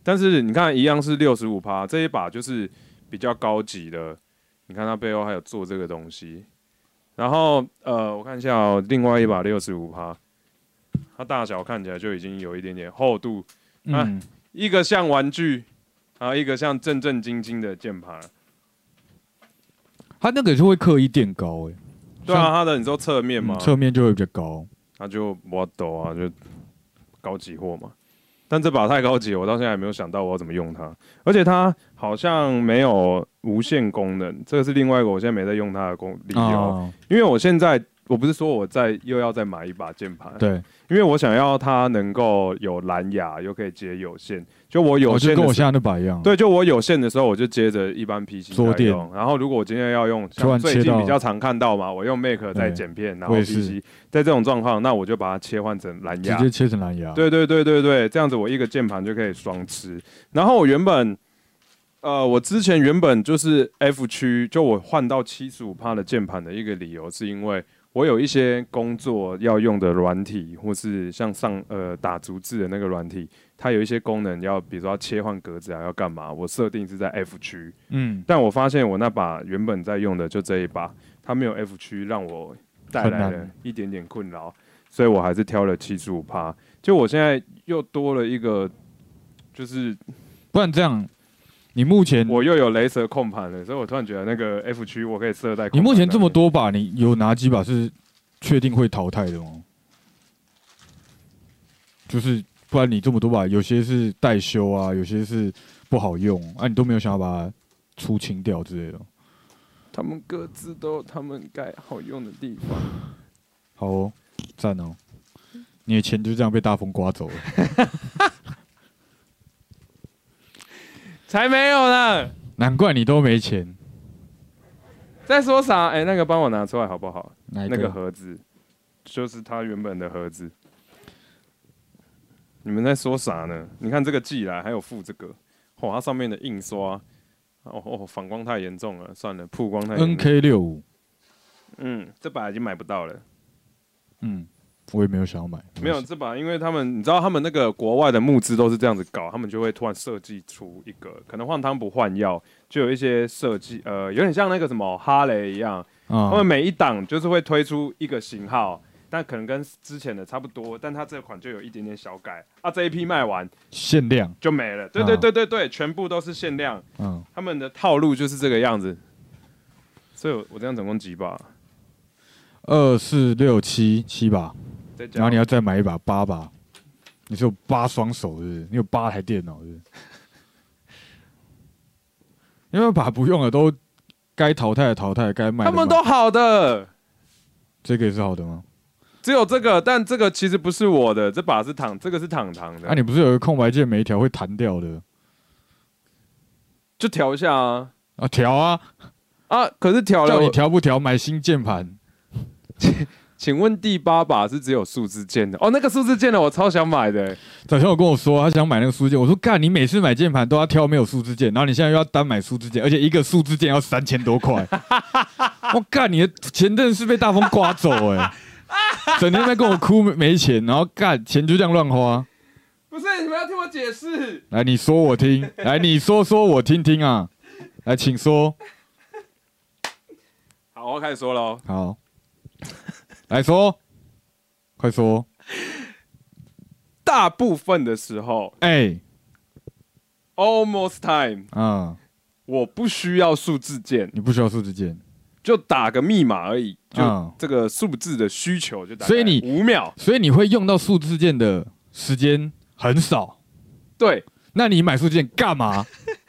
但是你看，一样是六十五趴，这一把就是比较高级的。你看它背后还有做这个东西。然后呃，我看一下哦，另外一把六十五趴，它大小看起来就已经有一点点厚度，啊嗯，一个像玩具，然后一个像正正经经的键盘。它那个是会刻意垫高哎、对啊，它的你说侧面嘛，嗯侧面就会比较高。那就我抖啊，就高级货嘛。但这把太高级，我到现在还没有想到我要怎么用它。而且它好像没有无线功能，这个是另外一个我现在没在用它的功理由。啊，因为我现在我不是说我在又要再买一把键盘，对，因为我想要它能够有蓝牙，又可以接有线。就我有哦就线的时候，跟我现在那把一样。，对，就我有线的时候，我就接着一般 PC 桌垫在用。然后如果我今天要用，最近比较常看到嘛，我用 Mac 在剪片，然后 PC 在这种状况，那我就把它切换成蓝牙。直接切成蓝牙。，对对对对对，这样子我一个键盘就可以双吃。然后我原本，呃，我之前原本就是 F 区，就我换到七十五帕的键盘的一个理由，是因为我有一些工作要用的软体，或是像上呃打逐字的那个软体，它有一些功能要，比如说要切换格子啊，要干嘛？我设定是在 F 区，嗯，但我发现我那把原本在用的就这一把，它没有 F 区，让我带来了一点点困扰，所以我还是挑了七十五趴。就我现在又多了一个，就是不然这样，你目前我又有雷蛇控盘了，所以我突然觉得那个 F 区我可以设在。你目前这么，多把，你有哪几把是确定会淘汰的吗？就是不然你这么多把，有些是待修啊，有些是不好用啊，你都没有想要把它出清掉之类的。他们各自都有他们该好用的地方。好哦，赞哦！你的钱就这样被大风刮走了，才没有呢！难怪你都没钱。在说啥？哎、那个帮我拿出来好不好？那个盒子就是它原本的盒子。你们在说啥呢？你看这个寄来还有附这个，哇，它上面的印刷，哦哦，反光太严重了，算了，曝光太重 N K 六五，嗯，这把已经买不到了。嗯，我也没有想要买，没有这把，因为他们你知道他们那个国外的募资都是这样子搞，他们就会突然设计出一个，可能换汤不换药，就有一些设计，呃，有点像那个什么哈雷一样，嗯他们每一档就是会推出一个型号，但可能跟之前的差不多，但它这款就有一点点小改啊。这一批卖完限量，就没了，对对对对对，全部都是限量，嗯，他们的套路就是这个样子。所以我我这样总共几把？二四六七七把，然后你要再买一把八把，你是有八双手是不是？你有八台电脑是不是？因为把不用的都该淘汰的淘汰，该卖他们都好的，这个也是好的吗？只有这个，但这个其实不是我的，这把是躺，这个是躺躺的，啊，你不是有个空白键，每一条会弹掉的就调一下啊啊？调啊，啊！可是调了叫你，调不调？买新键盘，请问第八把是只有数字键的哦？那个数字键的我超想买的、早前有跟我说他想买那个数字键，我说干，你每次买键盘都要挑没有数字键，然后你现在又要单买数字键，而且一个数字键要三千多块，我干，你的钱真的是被大风刮走哎、整天在跟我哭没没钱，然后干钱就这样乱花。不是，你们要听我解释。来，你说我听，来你说说我听听啊，来，请说，好，我开始说喽。好，来说，快说，大部分的时候哎、，almost time，啊、我不需要数字键，你不需要数字键，就打个密码而已，就嗯这个数字的需求就打。所以你五秒，所以你会用到数字键的时间很少。对，那你买数字键干嘛？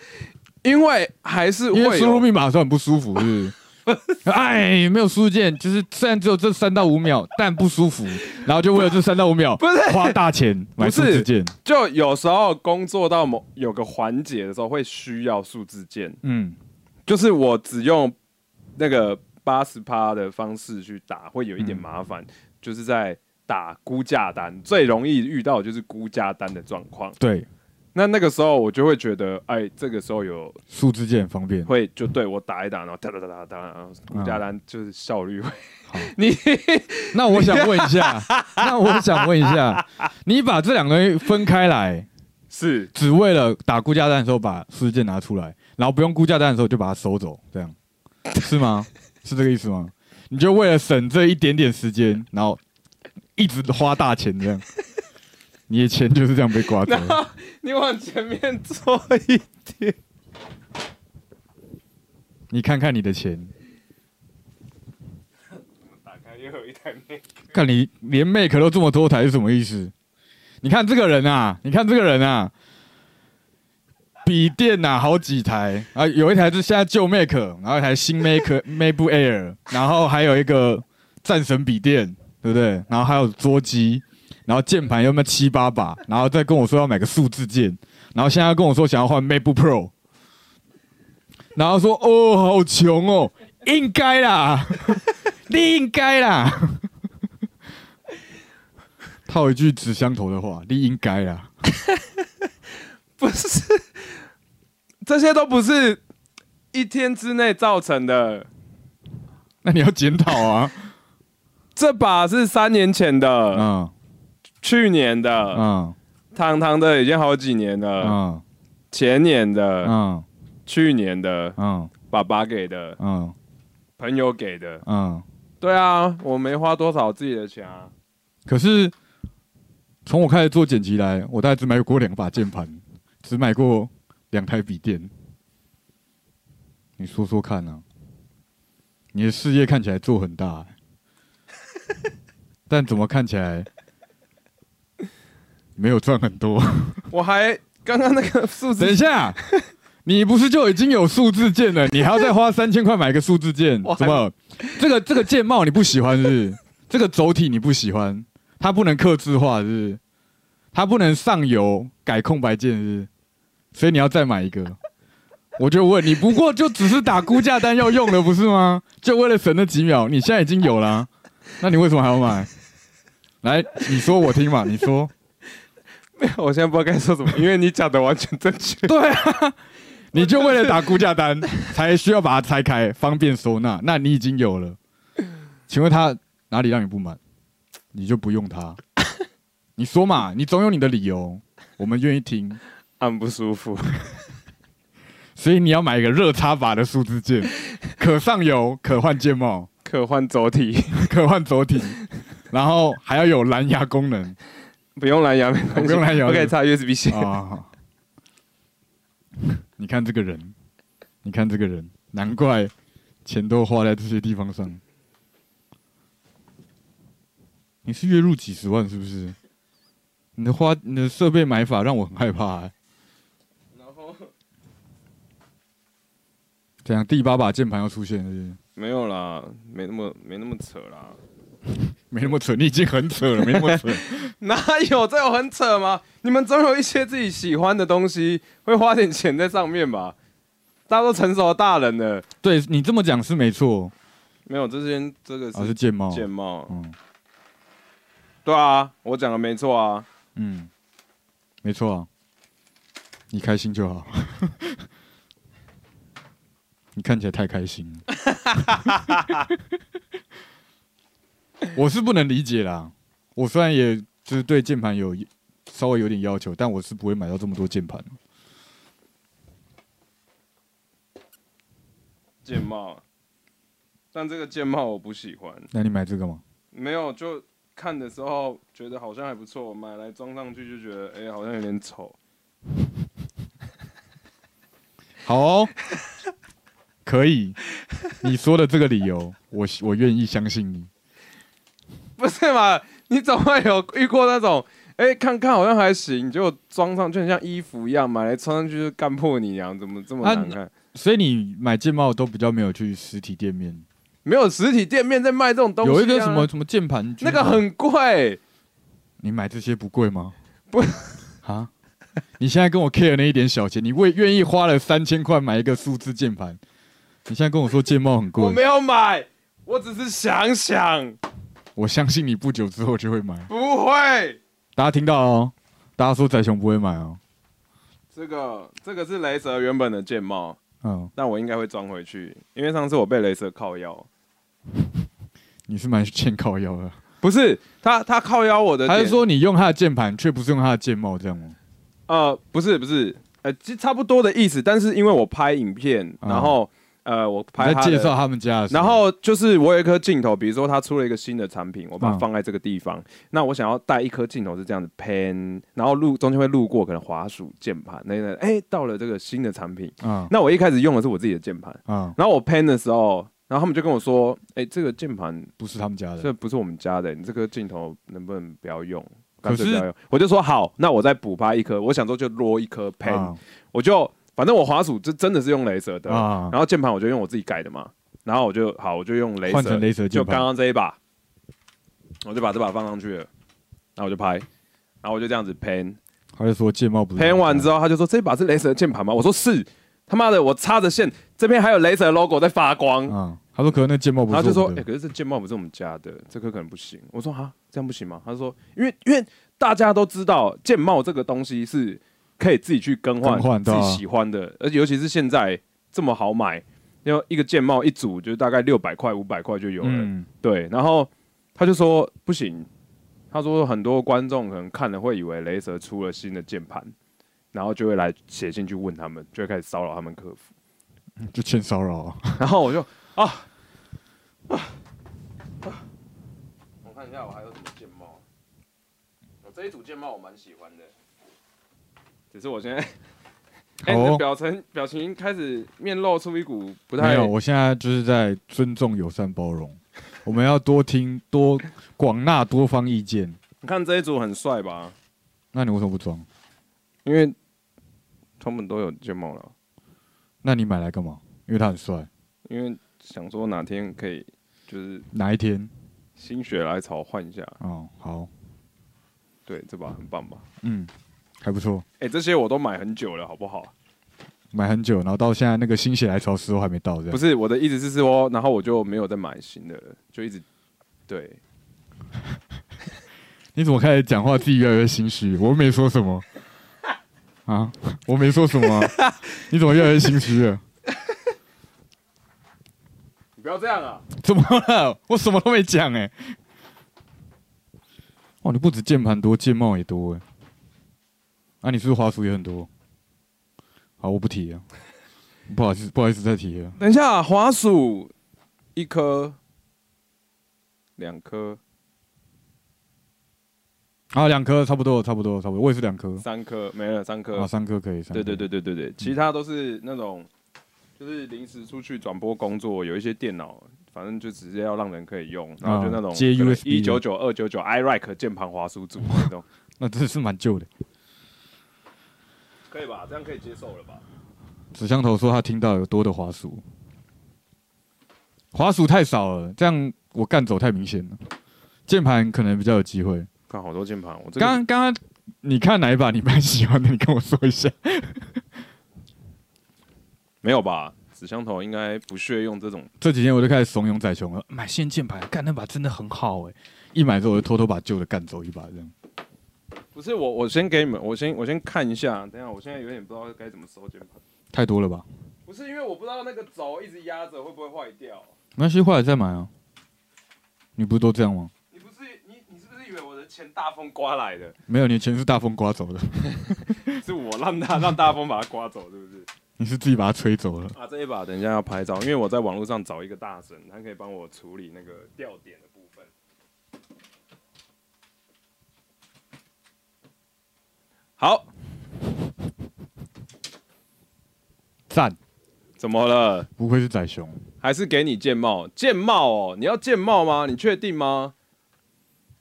因为还是因为输入密码的时候很不舒服，是不是？哎，没有输入键，就是虽然只有这三到五秒，但不舒服，然后就为了这三到五秒，不是。花大钱买数字键。就有时候工作到某有个环节的时候，会需要数字键，嗯，就是我只用那个八十趴的方式去打，会有一点麻烦，就是在打估价单，最容易遇到的就是估价单的状况。对，那那个时候我就会觉得，哎，这个时候有数字键很方便。会就对我打一打，然后哒哒哒哒哒，然后估价单就是效率会。好 你那我想问一下，那我想问一下，你把这两个东西分开来，是只为了打估价单的时候把数字键拿出来，然后不用估价单的时候就把它收走，这样是吗？是这个意思吗？你就为了省这一点点时间，然后一直花大钱这样，你的钱就是这样被刮走然。后你往前面坐一点，你看看你的钱，打开又有一台妹。看你连 Make 都这么多台是什么意思？你看这个人啊，你看这个人啊，笔电啊、好几台啊，有一台是现在旧 Make，然后一台新 Make MacBook Air，然后还有一个战神笔电，对不对？然后还有桌机，然后键盘有没有七八把，然后再跟我说要买个数字键，然后现在跟我说想要换 MacBook Pro，然后说哦好穷哦，应该啦，你应该啦。套一句纸相头的话，你应该啦。不是，这些都不是一天之内造成的。那你要检讨啊。这把是三年前的，嗯去年的，嗯堂堂的已经好几年了，嗯前年的，嗯去年的，嗯爸爸给的，嗯朋友给的。嗯。对啊，我没花多少自己的钱啊。可是从我开始做剪辑来，我大概只买过两把键盘，只买过两台笔电。你说说看啊，你的事业看起来做很大、欸 但怎么看起来没有赚很多？我还刚刚那个数字等一下，你不是就已经有数字键了？你还要再花三千块买个数字键 怎么？这个这个键帽你不喜欢是不是？这个轴体你不喜欢？它不能刻字化是不是？它不能上游改空白键是不是？所以你要再买一个。我就问你，不过就只是打估价单要用的不是吗？就为了省那几秒，你现在已经有了啊、那你为什么还要买？来，你说我听嘛，你说。我现在不知道该说什么，因为你讲的完全正确。对啊，你就为了打估价单，才需要把它拆开，方便收纳。那你已经有了，请问他哪里让你不满？你就不用它？你说嘛，你总有你的理由，我们愿意听。按不舒服，所以你要买一个热插拔的数字键，可上游，可换键帽，可换轴体，可换轴体，然后还要有蓝牙功能不用蓝牙没关系，不用蓝牙我可以插 USB 线。啊！你看这个人，你看这个人，难怪钱都花在这些地方上。你是月入几十万是不是？你的花，你的设备买法让我很害怕、欸。然后怎样第八把键盘要出现？没有啦，没那么没那么扯啦。没那么扯，你已经很扯了，没那么扯。哪有这有很扯吗？你们总有一些自己喜欢的东西，会花点钱在上面吧？大家都成熟的大人了，对你这么讲是没错，没有这些这个啊是是键帽，键帽，嗯对啊，我讲的没错啊。嗯，没错啊，你开心就好。你看起来太开心了，我是不能理解啦。我虽然也就是对键盘有稍微有点要求，但我是不会买到这么多键盘。键帽，但这个键帽我不喜欢，那你买这个吗？没有就看的时候觉得好像还不错，买来装上去就觉得哎、好像有点丑。好哦，可以。你说的这个理由，我我愿意相信你。不是嘛？你总会有遇过那种，哎、看看好像还行，结果装上就很像衣服一样，买来穿上去就干破你娘，怎么这么啊难看？所以你买键帽都比较没有去实体店面，没有实体店面在卖这种东西、啊，有一个什么什么键盘，那个很贵，你买这些不贵吗？不啊，你现在跟我 care 那一点小钱，你为愿意花了三千块买一个数字键盘，你现在跟我说键帽很贵，我没有买，我只是想想，我相信你不久之后就会买。不会。大家听到哦，大家说仔雄不会买哦，这个这个是雷蛇原本的键帽，嗯，但我应该会装回去，因为上次我被雷蛇靠腰，你是蛮欠靠腰的，不是他他靠腰我的点，还是说你用他的键盘却不是用他的键帽这样吗？呃不是不是，呃其实差不多的意思，但是因为我拍影片，嗯。然后、呃我你拍他介绍他们家的时候，然后就是我有一颗镜头，比如说他出了一个新的产品，我把它嗯。放在这个地方。那我想要带一颗镜头是这样子 pan，然后路中间会路过可能滑鼠键盘，那那哎到了这个新的产品，嗯。那我一开始用的是我自己的键盘，嗯，然后我 pan 的时候，然后他们就跟我说，哎这个键盘不是他们家的，这不是我们家的，你这颗镜头能不能不要用？干脆不要用。我就说好，那我再补拍一颗，我想说就落一颗 pan，、啊我就反正我滑鼠就真的是用雷蛇的，啊然后键盘我就用我自己改的嘛，然后我就好，我就用镭射换成，镭射就刚盘，刚这一把，我就把这把放上去了，然后我就拍，然后我就这样子 pan，他就说键帽不是拍完之后，他就说这把是雷蛇键盘吗？我说是，他妈的我插着线，这边还有雷蛇 logo 在发光，啊，他说可能那键帽不是然后就说哎、我们的可是这键帽不是我们家的，这颗可能不行。我说啊，这样不行吗？他说因为因为大家都知道键帽这个东西是可以自己去更换自己喜欢的，而且尤其是现在这么好买，因为一个键帽一组就大概六百块五百块就有了。嗯对，然后他就说不行，他说很多观众可能看了会以为雷蛇出了新的键盘，然后就会来写信去问他们，就会开始骚扰他们客服。就欠骚扰啊。然后我就啊啊啊！我看一下我还有什么键帽。我这一组键帽我蛮喜欢的，只是我现在，哎、你的哦表情表情开始面露出一股不太没太有，我现在就是在尊重、友善、包容。我们要多听、多广纳多方意见。你看这一组很帅吧？那你为什么不装？因为他们都有键帽了，那你买来干嘛？因为他很帅。因为想说哪天可以就是哪一天？心血来潮换一下。哦，好，对，这把很棒吧？嗯，还不错。哎、这些我都买很久了，好不好？买很久，然后到现在那个心血来潮时候还没到，这样不是我的意思是说，然后我就没有再买新的了，就一直对。你怎么开始讲话自己越来越心虚？我又没说什么 啊，我没说什么啊、你怎么越来越心虚了？你不要这样啊！怎么了？我什么都没讲哎、哇，你不止键盘多，键帽也多哎、啊，你是不是滑鼠也很多？好，我不提了，不好意思，不好意思再提了。等一下，滑鼠一颗、两颗、啊，两颗差不多，差不多，差不多，我也是两颗。三颗，没了三颗。啊，三颗可以，三对对对对对对，其他都是那种，就是临时出去转播工作，有一些电脑，反正就直接要让人可以用，然后就那种啊接 USB 一九九、二九九 iRack 键盘滑鼠组那种，那真的是蛮旧的。可以吧？这样可以接受了吧？纸箱头说他听到有多的滑鼠，滑鼠太少了，这样我干走太明显了。键盘可能比较有机会。看好多键盘，我这刚刚刚你看哪一把你蛮喜欢的？你跟我说一下。没有吧？纸箱头应该不屑用这种，这几天我就开始怂恿仔熊了，买新键盘，干那把真的很好哎、一买之后我就偷偷把旧的干走一把，这样。不是我，我先给你们，我先我先看一下，等一下我现在有点不知道该怎么收键盘，太多了吧？不是因为我不知道那个轴一直压着会不会坏掉。没关系，后来再买啊。你不是都这样吗？你不是你你是不是以为我的钱大风刮来的？没有，你的钱是大风刮走的，是我让他让大风把它刮走，是不是？你是自己把它吹走了。啊，这一把等一下要拍照，因为我在网络上找一个大神，他可以帮我处理那个掉点的部分。好，赞，怎么了？不愧是仔熊。还是给你剑帽？剑帽哦，你要剑帽吗？你确定吗？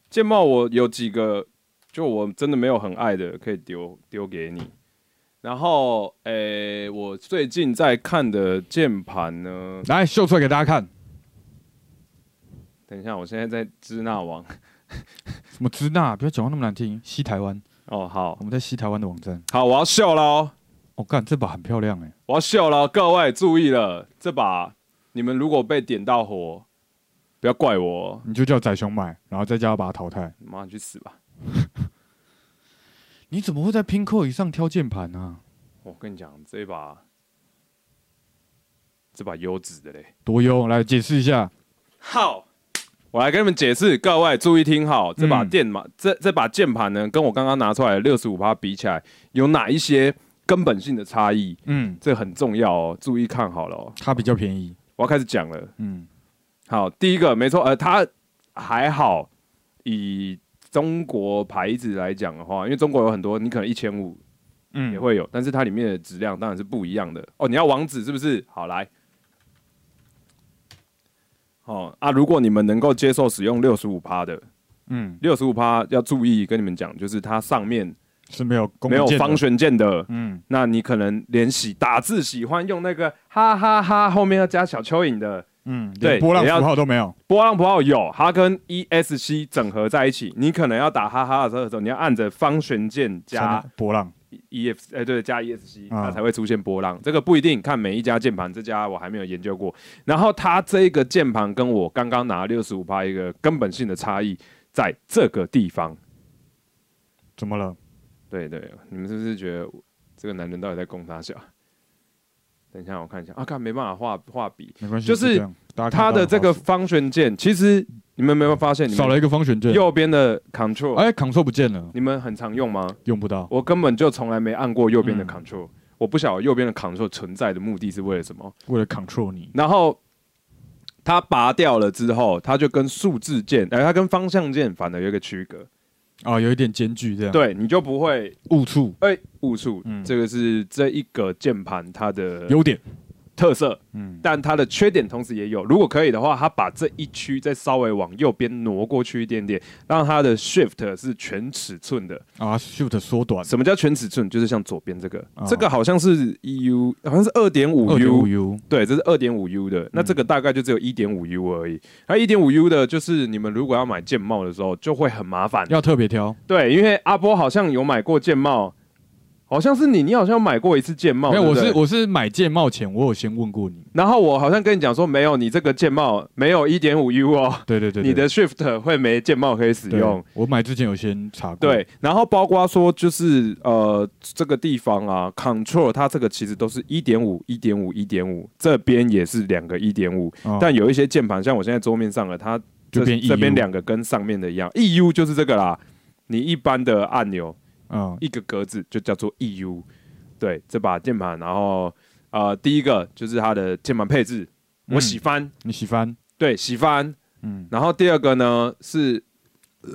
剑帽我有几个，就我真的没有很爱的，可以丢丢给你。然后，诶、我最近在看的键盘呢，来秀出来给大家看，等一下，我现在在支那网。什么支那？不要讲话那么难听。西台湾，哦，好我们在西台湾的网站。好，我要秀了哦，哦，干这把很漂亮哎、我要秀了哦，各位注意了，这把你们如果被点到火，不要怪我哦，你就叫仔熊买，然后再叫他把它淘汰。妈你去死吧！你怎么会在拼扣以上挑键盘呢？我跟你讲，这一把，这把优质的嘞。多优，来解释一下。好，我来跟你们解释，各位注意听好，这把嗯电嘛，这这把键盘呢，跟我刚刚拿出来的六十五趴比起来，有哪一些根本性的差异？嗯，这很重要哦，注意看好了哦。它比较便宜。我要开始讲了。嗯，好，第一个没错，呃，它还好，以中国牌子来讲的话，因为中国有很多，你可能一千五嗯也会有，但是它里面的质量当然是不一样的。哦，你要网址是不是？好来。哦啊，如果你们能够接受使用六十五趴的，嗯，六十五趴要注意，跟你们讲，就是它上面是没有没有方。旋键的，嗯，那你可能连喜打字喜欢用那个哈哈哈后面要加小蚯蚓的，嗯，对波浪符号都没有。波浪符号有，它跟 ESC 整合在一起，你可能要打哈哈的时候，你要按着方旋键加波浪。EF，哎、对，加 ESC，啊它才会出现波浪。这个不一定，看每一家键盘，这家我还没有研究过。然后它这个键盘跟我刚刚拿六十五趴一个根本性的差异，在这个地方。怎么了？对对，你们是不是觉得这个男人到底在攻他小？等一下，我看一下啊，看没办法画画笔。没关系，就是它的这个方旋键，其实你们有没有发现，少了一个方旋键。右边的 Control，、哎，Control 不见了，你们很常用吗？用不到。我根本就从来没按过右边的嗯 Control，、我不晓得右边的 Control 存在的目的是为了什么。为了 Control 你，然后它拔掉了之后，它就跟数字键，哎、它跟方向键反而有一个区隔，啊，有一点间距这样。，对，你就不会误触哎误触。嗯这个是这一个键盘它的优点。特色，嗯，但它的缺点同时也有。如果可以的话，它把这一区再稍微往右边挪过去一点点，让它的 Shift 是全尺寸的。啊，Shift 缩短什么叫全尺寸？就是像左边这个，哦这个好像是 EU，好像是二点五二点五 U，U，对，这是二点五 U 的。那这个大概就只有一点五 U 而已。那一点五 U 的，就是你们如果要买键帽的时候，就会很麻烦。要特别挑。对，因为阿波好像有买过键帽，好像是你，你好像买过一次键帽。没有，对不对我是我是买键帽前，我有先问过你。然后我好像跟你讲说，没有，你这个键帽没有一点五 U 哦，对对对，对你的 Shift 会没键帽可以使对用。我买之前有先查过。对，然后包括说就是呃这个地方啊，Control 它这个其实都是一点五、一点五、一点五，这边也是两个一点五，哦，但有一些键盘，像我现在桌面上的，它这就变 E 这边两个跟上面的一样，EU 就是这个啦。你一般的按钮嗯，一个格子就叫做 EU，对，这把键盘，然后呃第一个就是它的键盘配置，我嗯喜欢，你喜欢？对，喜欢。嗯，然后第二个呢是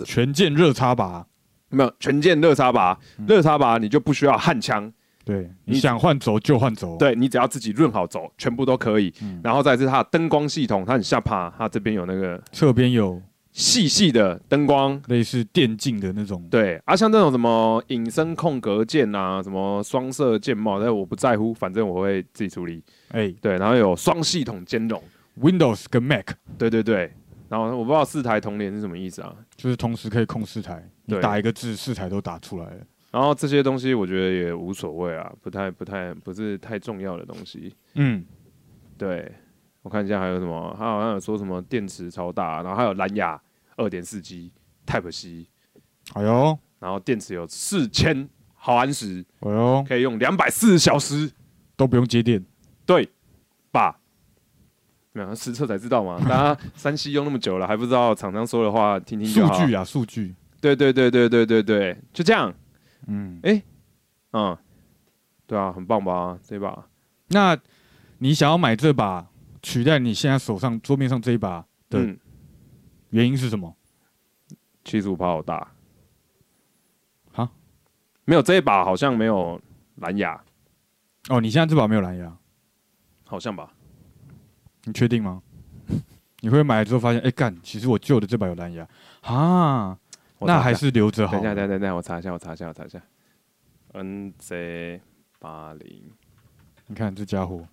全键热插拔。没有全键热插拔，嗯热插拔你就不需要焊枪。对，你你想换轴就换轴。，对你只要自己润好轴，全部都可以。嗯然后再是它的灯光系统，它很下趴，它这边有那个侧边有细细的灯光。类似电竞的那种。对啊，像这种什么隐身空格键啊，什么双色键帽，但我不在乎，反正我会自己处理。哎对，然后有双系统兼容。，Windows 跟 Mac 对对对，然后我不知道四台同联是什么意思啊。就是同时可以控四台，你对打一个字，四台都打出来了。然后这些东西我觉得也无所谓啊，不太不太不是太重要的东西。嗯，对，我看一下还有什么，他好像有说什么电池超大，然后还有蓝牙二点四 G Type C，哎呦，然后电池有四千毫安时，哎呦，可以用两百四十小时，都不用接电。对吧？没有实测才知道嘛，大家 山西用那么久了，还不知道厂商说的话听听就好。数据啊，数据。对对对对对对对，就这样，嗯，嗯，对啊，很棒吧？这把那你想要买这把取代你现在手上桌面上这一把的嗯，原因是什么？七十五帕好大，哈，没有这一把好像没有蓝牙，哦，你现在这把没有蓝牙，好像吧？你确定吗？你会买了之后发现，哎、干，其实我旧的这把有蓝牙啊，我查一下那还是留着好等一下，了。等一下，等一下，我查一下，我查一下，我查一下。NZ 八零，你看这家伙，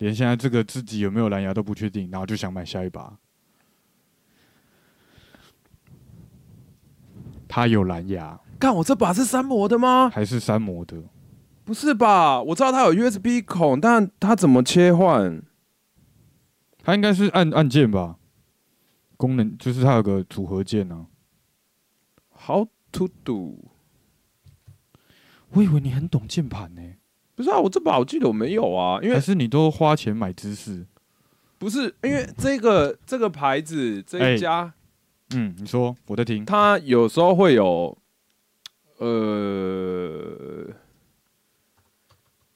连现在这个自己有没有蓝牙都不确定，然后就想买下一把。它有蓝牙，干我这把是三模的吗？还是三模的？不是吧？我知道它有 USB 孔，但它怎么切换？它应该是按按键吧？功能就是它有个组合键啊。How to do？我以为你很懂键盘呢，不是啊，我这把我记得我没有啊，因为还是你都花钱买知识？不是因为这个这个牌子这哎一家，嗯，你说我在听。它有时候会有，呃，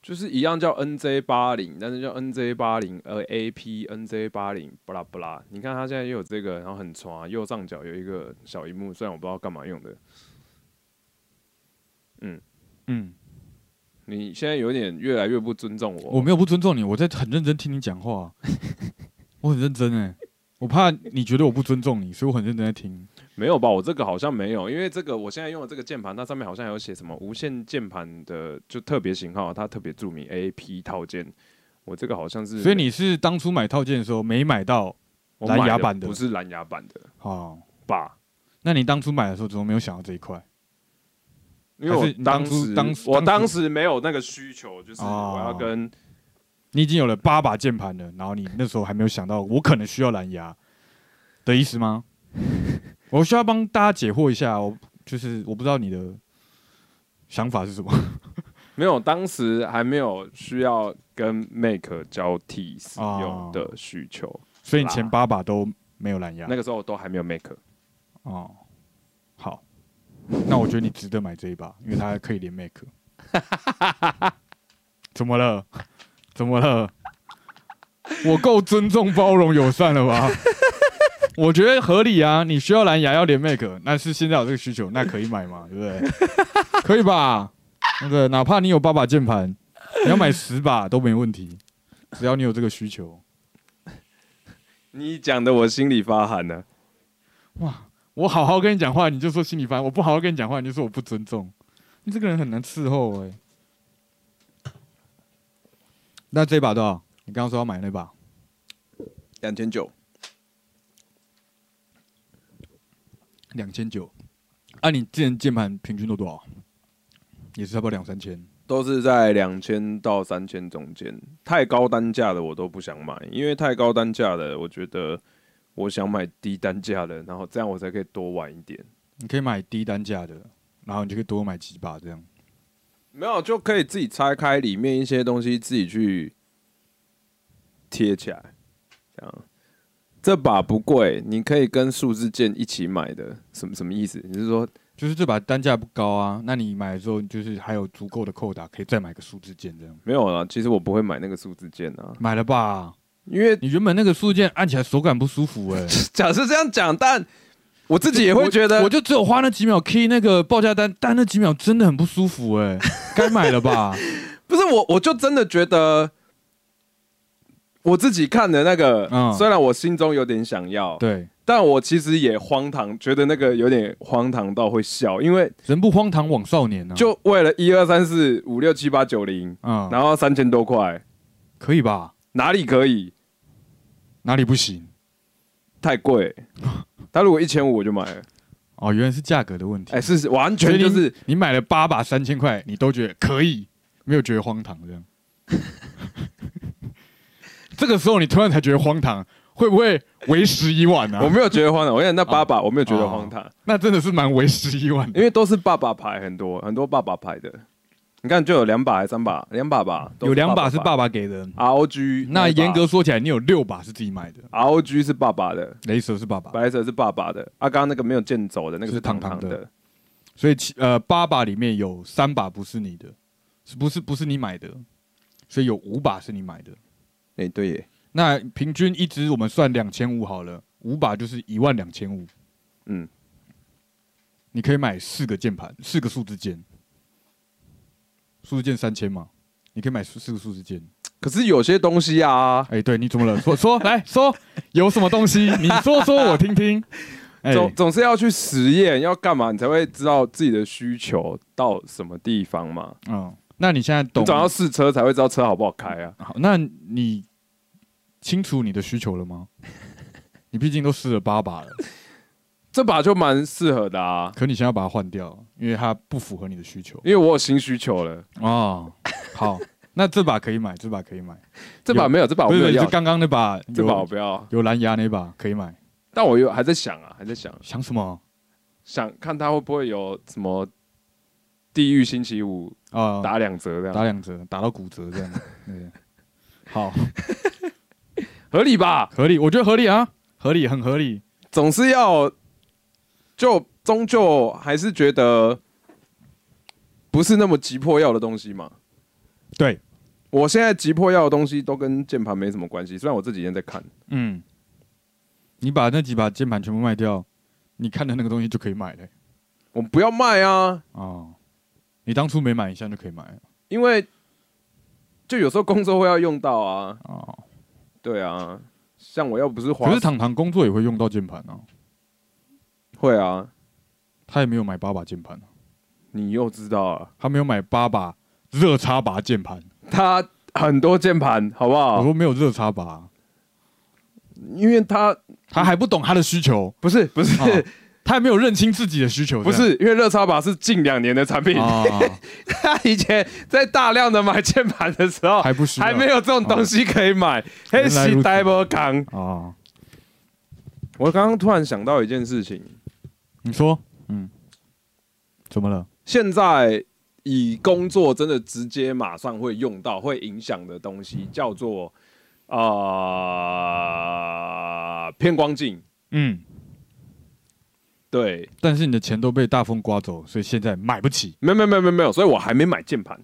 就是一样叫 NJ 八零，但是叫 NJ 八零，呃，AP NJ 八零，不啦不啦。你看它现在又有这个，然后很长，右上角有一个小荧幕，虽然我不知道干嘛用的。嗯嗯，你现在有点越来越不尊重我。我没有不尊重你，我在很认真听你讲话，我很认真哎，我怕你觉得我不尊重你，所以我很认真在听。没有吧？我这个好像没有，因为这个我现在用的这个键盘，它上面好像有写什么无线键盘的就特别型号，它特别注明 AP 套件。我这个好像是，所以你是当初买套件的时候没买到蓝牙版的不是蓝牙版的哦？吧？那你当初买的时候怎么没有想到这一块？因为当时当时我当当时没有那个需求，就是哦我要跟你已经有了八把键盘了，然后你那时候还没有想到我可能需要蓝牙的意思吗？我需要帮大家解惑一下，我就是我不知道你的想法是什么。没有，当时还没有需要跟 Make 交替使用的需求。所以你前八把都没有蓝牙。那个时候都还没有 Make。哦，好，那我觉得你值得买这一把，因为它可以连 Mac。怎么了？怎么了？我够尊重、包容、友善了吧？我觉得合理啊。你需要蓝牙要连 Mac，那是现在有这个需求，那可以买嘛？对不对？可以吧？那个？哪怕你有八把键盘，你要买十把都没问题，只要你有这个需求。你讲的我心里发寒呢。哇！我好好跟你讲话，你就说心里烦；我不好好跟你讲话，你就说我不尊重。你这个人很难伺候哎、那这把多少？你刚刚说要买那把两千九，两千九，啊，你之前键盘平均都多少？也是差不多两三千。都是在两千到三千中间。太高单价的我都不想买，因为太高单价的，我觉得我想买低单价的，然后这样我才可以多玩一点。你可以买低单价的，然后你就可以多买几把这样。没有，就可以自己拆开里面一些东西，自己去贴起来。这样，这把不贵，你可以跟数字键一起买的。什么什么意思？你是说就是这把单价不高啊，那你买的时候就是还有足够的扣打，可以再买个数字键这样。没有啊？其实我不会买那个数字键啊，买了吧？因为你原本那个数字键按起来手感不舒服哎、假设这样讲，但我自己也会觉得，我，我就只有花那几秒 key 那个报价单，但那几秒真的很不舒服哎、该买了吧？不是我，我就真的觉得我自己看的那个，嗯虽然我心中有点想要，对，但我其实也荒唐，觉得那个有点荒唐到会笑，因为人不荒唐枉少年啊，就为了一二三四五六七八九零，嗯，然后三千多块，可以吧？哪里可以？哪里不行？太贵。他如果一千五我就买了，哦，原来是价格的问题。哎、是是完全就是你买了八把三千块，你都觉得可以，没有觉得荒唐这样。这个时候你突然才觉得荒唐，会不会为时已晚啊？我没有觉得荒唐，我那八把我没有觉得荒唐，那真的是蛮为时已晚的。因为都是爸爸牌很多很多爸爸牌的，你看就有两把还是三把，两把吧，都有两把是爸。爸给的，ROG，那严格说起来，你有六把是自己买的，ROG 是爸爸的，雷蛇是爸爸，白色是爸爸的，啊，刚刚那个没有剑走的那个是是糖糖糖糖的。的，所以其呃八把里面有三把不是你的，是不是不是你买的？所以有五把是你买的。哎、对耶，那平均一支我们算两千五好了，五把就是一万两千五。嗯，你可以买四个键盘，四个数字键，数字键三千嘛，你可以买四四个数字键。可是有些东西啊，哎、对，你怎么了？说 说来说，有什么东西？你说说我听听。哎、总总是要去实验，要干嘛，你才会知道自己的需求到什么地方嘛。嗯，那你现在懂你总要试车才会知道车好不好开啊。好，那你清楚你的需求了吗？你毕竟都试了八把了，这把就蛮适合的啊，可你现在要把它换掉，因为它不符合你的需求。因为我有新需求了。哦，好，那这把可以买，这把可以买。这把没有，这把我不是，没有要，是刚刚那把有，这把我不要。有蓝牙那把可以买。但我有还在想啊，还在想，想什么想看它会不会有什么地狱星期五啊？打两折这样，打两折，打到骨折这样。对，好，合理吧？合理，我觉得合理啊，合理，很合理。总是要，就终究还是觉得不是那么急迫要的东西嘛。对，我现在急迫要的东西都跟键盘没什么关系，虽然我这几天在看，嗯，你把那几把键盘全部卖掉，你看的那个东西就可以买了、我们不要卖啊，哦，你当初没买，你现在就可以买了。因为就有时候工作会要用到啊。哦，对啊，像我要不是花可是糖糖工作也会用到键盘啊，会啊，他也没有买八把键盘。啊，你又知道啊，他没有买八把热插拔键盘。他很多键盘好不好？我好？说没有热插拔，因为他他还不懂他的需求，不是不是、哦他还没有认清自己的需求。不是，因为热插拔是近两年的产品，啊，他以前在大量的买键盘的时候，还不需要。还没有这种东西可以买，黑原来如此西呆不扛。啊。我刚刚突然想到一件事情，你说，嗯，怎么了？现在以工作真的直接马上会用到、会影响的东西，叫做啊、偏光镜嗯，对，但是你的钱都被大风刮走，所以现在买不起没有没有没有没有，所以我还没买键盘。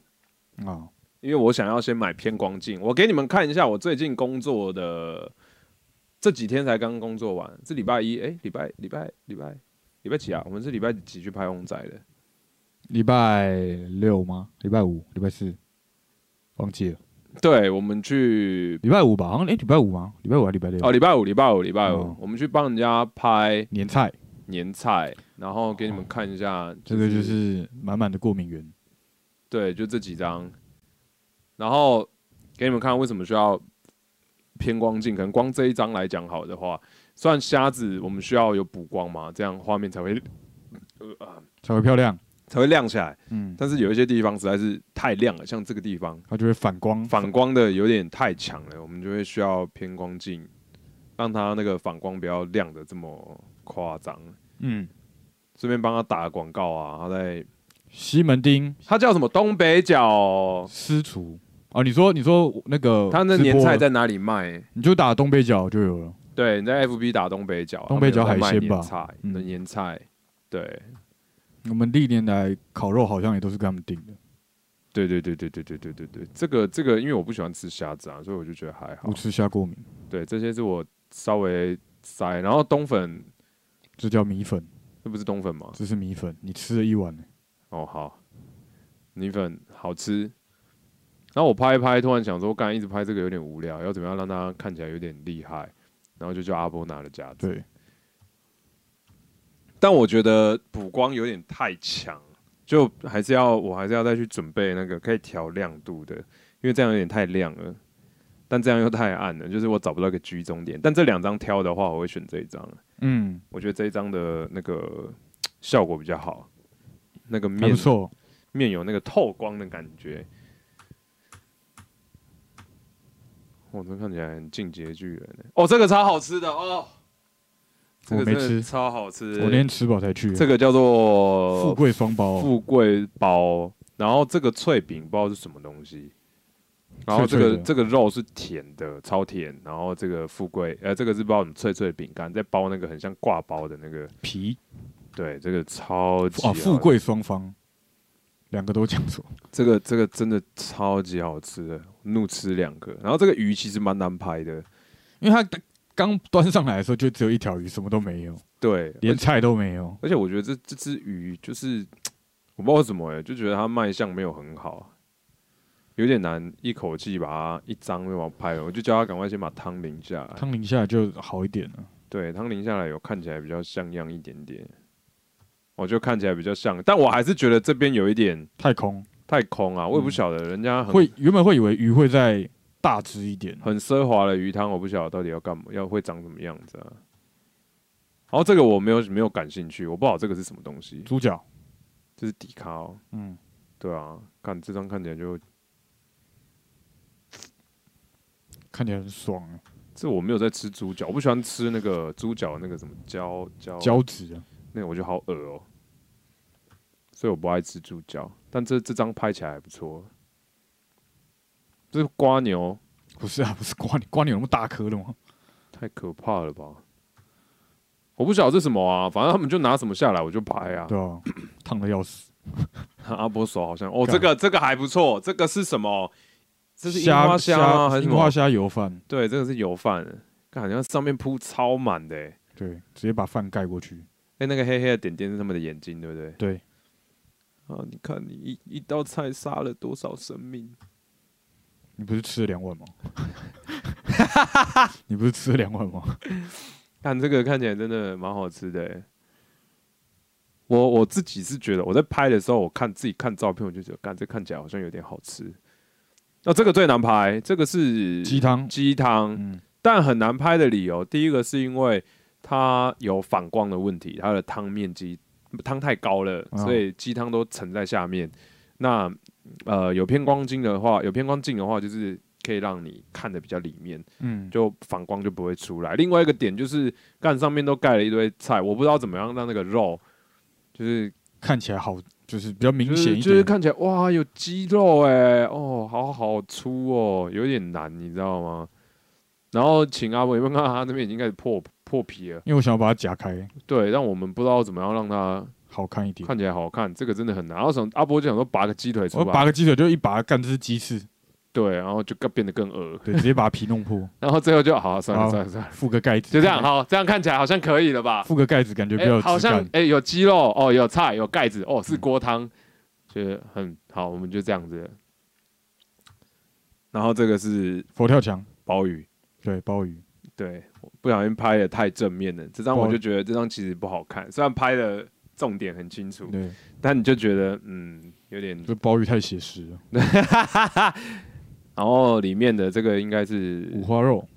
啊。因为我想要先买偏光镜，我给你们看一下我最近工作的这几天才刚工作完，是礼拜一，哎、礼拜礼拜礼拜礼拜几啊？我们是礼拜几去拍翁仔的？礼拜六吗？礼拜五、礼拜四，忘记了。对，我们去礼拜五吧，好像哎，礼拜五吗？礼拜五还是礼拜六？哦，礼拜五，礼拜五，礼拜五，哦我们去帮人家拍年菜，年菜，然后给你们看一下、这个就是满满的过敏源。对，就这几张，然后给你们看为什么需要偏光镜。可能光这一张来讲好的话，虽然瞎子我们需要有补光嘛，这样画面才会呃啊才会漂亮。才会亮起来。嗯，但是有一些地方实在是太亮了，像这个地方它就会反光。反光的有点太强了，我们就会需要偏光镜，让它那个反光不要亮的这么夸张。嗯，顺便帮他打个广告啊，他在西门町他叫什么东北角，私厨哦，你说你说那个他那年菜在哪里卖？你就打东北角就有了。对，你在 FB 打东北角，东北角海鲜吧菜嗯的年菜，对，我们历年来烤肉好像也都是跟他们订的，对对对对对对对对对，这个这个，因为我不喜欢吃虾子啊，所以我就觉得还好我。吃虾过敏，对，这些是我稍微塞，然后冬粉，这叫米粉，这不是冬粉吗？这是米粉，你吃了一碗呢。哦，好，米粉好吃。然后我拍一拍，突然想说，我刚才一直拍这个有点无聊，要怎么样让它看起来有点厉害？然后就叫阿波拿的架子。对，但我觉得补光有点太强，就还是要我还是要再去准备那个可以调亮度的，因为这样有点太亮了，但这样又太暗了，就是我找不到一个居中点。但这两张挑的话，我会选这一张，嗯，我觉得这一张的那个效果比较好，那个面。面有那个透光的感觉。我这看起来很进阶巨人欸哦，这个超好吃的哦，这个我没吃。超好吃。我那天吃饱才去的，这个叫做富贵双包，富贵包，然后这个脆饼不知道是什么东西，然后这个这个肉是甜的，超甜，然后这个富贵呃这个是不知道什么脆脆的饼干，再包那个很像挂包的那个，皮？对，这个超级哦，富贵双方，两个都讲错。这个这个真的超级好吃的，怒吃两个。然后这个鱼其实蛮难拍的，因为它刚端上来的时候就只有一条鱼，什么都没有，对，连菜都没有。而且我觉得这这只鱼就是我不知道为什么哎、就觉得它卖相没有很好，有点难一口气把它一张就把它拍了。我就叫他赶快先把汤淋下来，汤淋下来就好一点了。对，汤淋下来有看起来比较像样一点点，我就看起来比较像，但我还是觉得这边有一点太空太空啊，我也不晓得人家很会原本会以为鱼会再大只一点，很奢华的鱼汤，我不晓得到底要干嘛，要会长什么样子啊。然后这个我没有没有感兴趣，我不知道这个是什么东西，猪脚，这是底咖哦。嗯，对啊，看这张看起来就，看起来很爽。啊，这我没有在吃猪脚，我不喜欢吃那个猪脚那个什么胶胶胶质啊，那个我觉得好恶哦、所以我不爱吃猪脚。但这这张拍起来还不错，这是瓜牛，不是啊，不是瓜牛，瓜牛有那么大颗的吗？太可怕了吧！我不晓得这是什么啊，反正他们就拿什么下来我就拍啊。对啊，烫的要死。阿波手好像哦，这个这个还不错，这个是什么？这是樱虾花虾吗？还是什花虾油饭，对，这个是油饭，看好像上面铺超满的欸。对，直接把饭盖过去。哎，那个黑黑的点点是他们的眼睛，对不对？对，啊，你看你一一道菜杀了多少生命？你不是吃了两碗吗？你不是吃了两碗吗？看这个看起来真的蛮好吃的欸。我我自己是觉得我在拍的时候，我看自己看照片，我就觉得，干这看起来好像有点好吃。那、这个最难拍，这个是鸡汤，鸡汤，嗯，但很难拍的理由，第一个是因为它有反光的问题，它的汤面积汤太高了，哦所以鸡汤都沉在下面。那呃有偏光镜的话，有偏光镜的话，就是可以让你看的比较里面，嗯，就反光就不会出来。另外一个点就是，干上面都盖了一堆菜，我不知道怎么样让那个肉就是看起来好，就是比较明显一点。就是看起来哇有肌肉哎、哦好好粗哦，有点难，你知道吗？然后请阿伟有没有看到他那边已经开始破破皮了。因为我想要把它夹开，对，但我们不知道怎么样让它好看一点。看起来好看，这个真的很难。然后阿波就想说拔个鸡腿出我来，拔个鸡腿就一拔，干这是鸡翅，对，然后就更变得更恶，对，直接把皮弄破，然后最后就好算了好算了算了，覆个盖子，就这样，好，这样看起来好像可以了吧？覆个盖子，感觉比较好质感。像哎、有鸡肉哦，有菜有盖子哦，是锅汤，觉得很好，我们就这样子。然后这个是佛跳墙，鲍鱼，对，鲍鱼，对，不小心拍的太正面了，这张我就觉得这张其实不好看，虽然拍的重点很清楚，对，但你就觉得嗯有点，这鲍鱼太写实了。然后里面的这个应该是五花肉，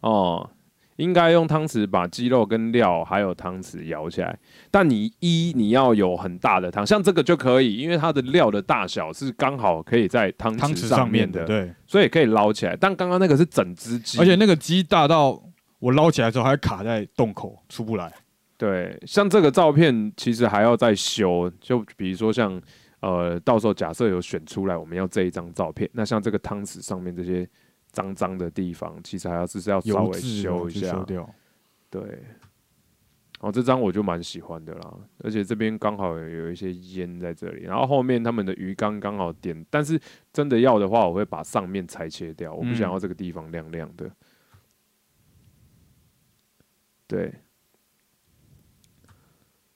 哦，应该用汤匙把鸡肉跟料还有汤匙舀起来。但你一你要有很大的汤，像这个就可以，因为它的料的大小是刚好可以在汤匙汤匙上面的，上面的，对，所以可以捞起来。但刚刚那个是整只鸡，而且那个鸡大到我捞起来之后还卡在洞口出不来。对，像这个照片其实还要再修，就比如说像呃，到时候假设有选出来，我们要这一张照片，那像这个汤匙上面这些脏脏的地方，其实还要就是要稍微修一下掉，对，哦，这张我就蛮喜欢的啦，而且这边刚好有有一些烟在这里，然后后面他们的鱼缸刚好点，但是真的要的话，我会把上面裁切掉，我不想嗯要这个地方亮亮的。对，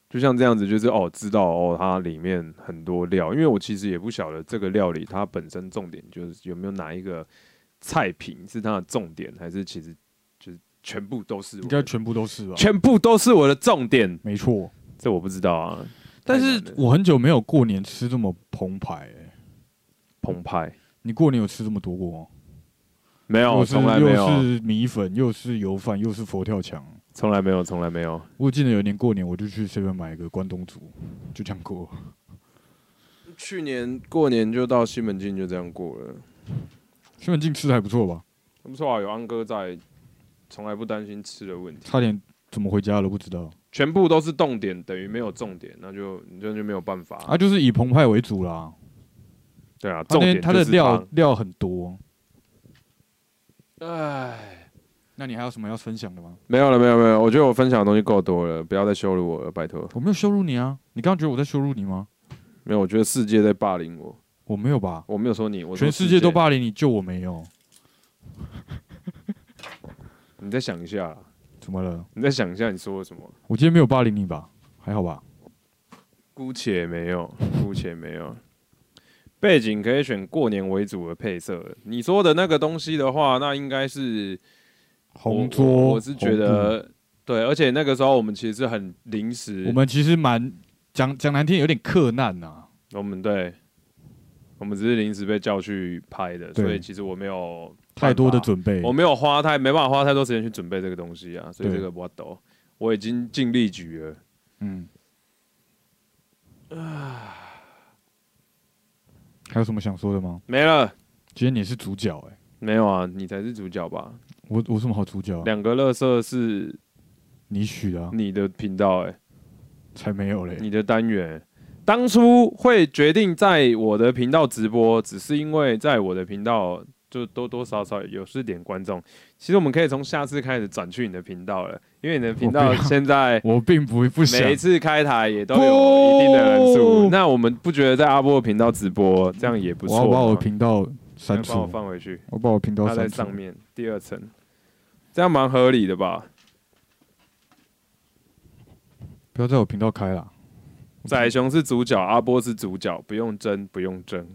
就像这样子，就是哦，知道哦，它里面很多料，因为我其实也不晓得这个料理它本身重点就是有没有哪一个菜品是它的重点，还是其实就是全部都是我应该全部都是吧？全部都是我的重点，没错。这我不知道啊。但是太难了我很久没有过年吃这么澎湃、欸，澎湃你过年有吃这么多过吗？没有，又是从来没有又，是米粉，又是油饭，又是佛跳墙。从来没有，从来没有。我记得有一年过年，我就去 seven 买一个关东煮，就这样过。去年过年就到西门町，就这样过了，西门庆吃的还不错吧？不错啊，有安哥在，从来不担心吃的问题。差点怎么回家了不知道。全部都是动点，等于没有重点，那就你就就没有办法。啊，就是以澎湃为主啦。对啊，重点就是它的料。料很多。唉，那你还有什么要分享的吗？没有了，没有没有，我觉得我分享的东西够多了，不要再羞辱我了，拜托。我没有羞辱你啊！你刚刚觉得我在羞辱你吗？没有，我觉得世界在霸凌我，我没有吧？我没有说你，我全世界都。霸凌你，就我没有。你再想一下啦，怎么了？你再想一下你说了什么。我今天没有霸凌你吧？还好吧？姑且没有，姑且没有。背景可以选过年为主的配色。你说的那个东西的话，那应该是红桌，我我是觉得对，而且那个时候我们其实是很临时，我们其实蛮讲讲难听，有点克难呐、我们对，我们只是临时被叫去拍的，所以其实我没有太多的准备我。没有花太没办法花太多时间去准备这个东西啊，所以这个我抖，我已经尽力举了。嗯。啊还有什么想说的吗？没了，今天你是主角哎、没有啊，你才是主角吧？我我有什么好主角啊？两个乐色是你许的、啊，你的频道、欸，才没有嘞。你的单元。当初会决定在我的频道直播，只是因为在我的频道就多多少少有是点观众。其实我们可以从下次开始转去你的频道了，因为你的频道现在 我并不不想每一次开台也都有一定的人数。那我们不觉得在阿波的频道直播这样也不错吗？我要把我的频道删除，放回去，我把我频道放在。上面第二层，这样蛮合理的吧？不要在我频道开了。仔熊是主角，阿波是主角，不用争，不用争。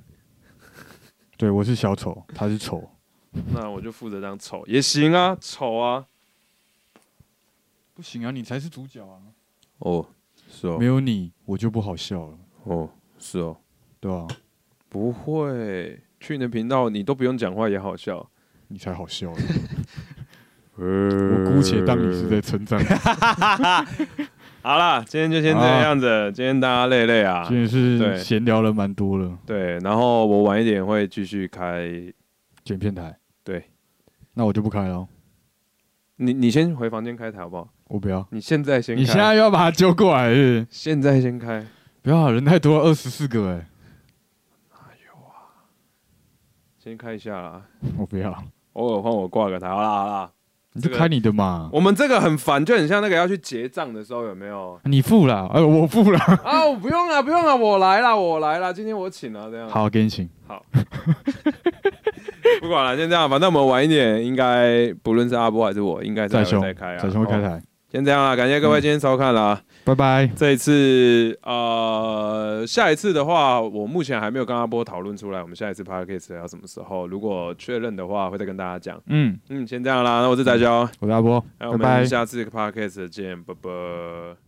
对，我是小丑，他是丑。那我就负责当丑也行啊，丑啊。不行啊，你才是主角啊！哦，是哦没，有你，我就不好笑了，哦，是哦，对吧、不会。去你的频道，你都不用讲话也好笑。你才好笑了。我我姑且当你是在称赞。好啦，今天就先这个样子。今天大家累累啊今，天是闲聊了蛮多了，对。然后我晚一点会继续开。剪片台。对，那我就不开了哦，你你先回房间开台好不好？我不要。你现在先开。你现在又要把他揪过来是现在先开。不要啊，人太多了，二十四个哎，先开一下啦。我不要。偶尔换我挂个台，好啦好啦，这个你就开你的嘛，我们这个很烦，就很像那个要去结账的时候，有没有？你付了，呃，我付了，啊，我不用了，不用了，我来了，我来了，今天我请了，这样。好，给你请。好 不管了，先这样，反正我们晚一点，应该不论是阿波还是我，应该再兄再再开啊。仔兄会开哦台，先这样啦，感谢各位今天收看啦。拜拜。这一次，呃，下一次的话，我目前还没有跟阿波讨论出来，我们下一次 podcast 要什么时候？如果确认的话，会再跟大家讲。嗯，嗯，先这样啦，那我是翟娇，我是阿波，那我们下次 podcast 见，拜拜。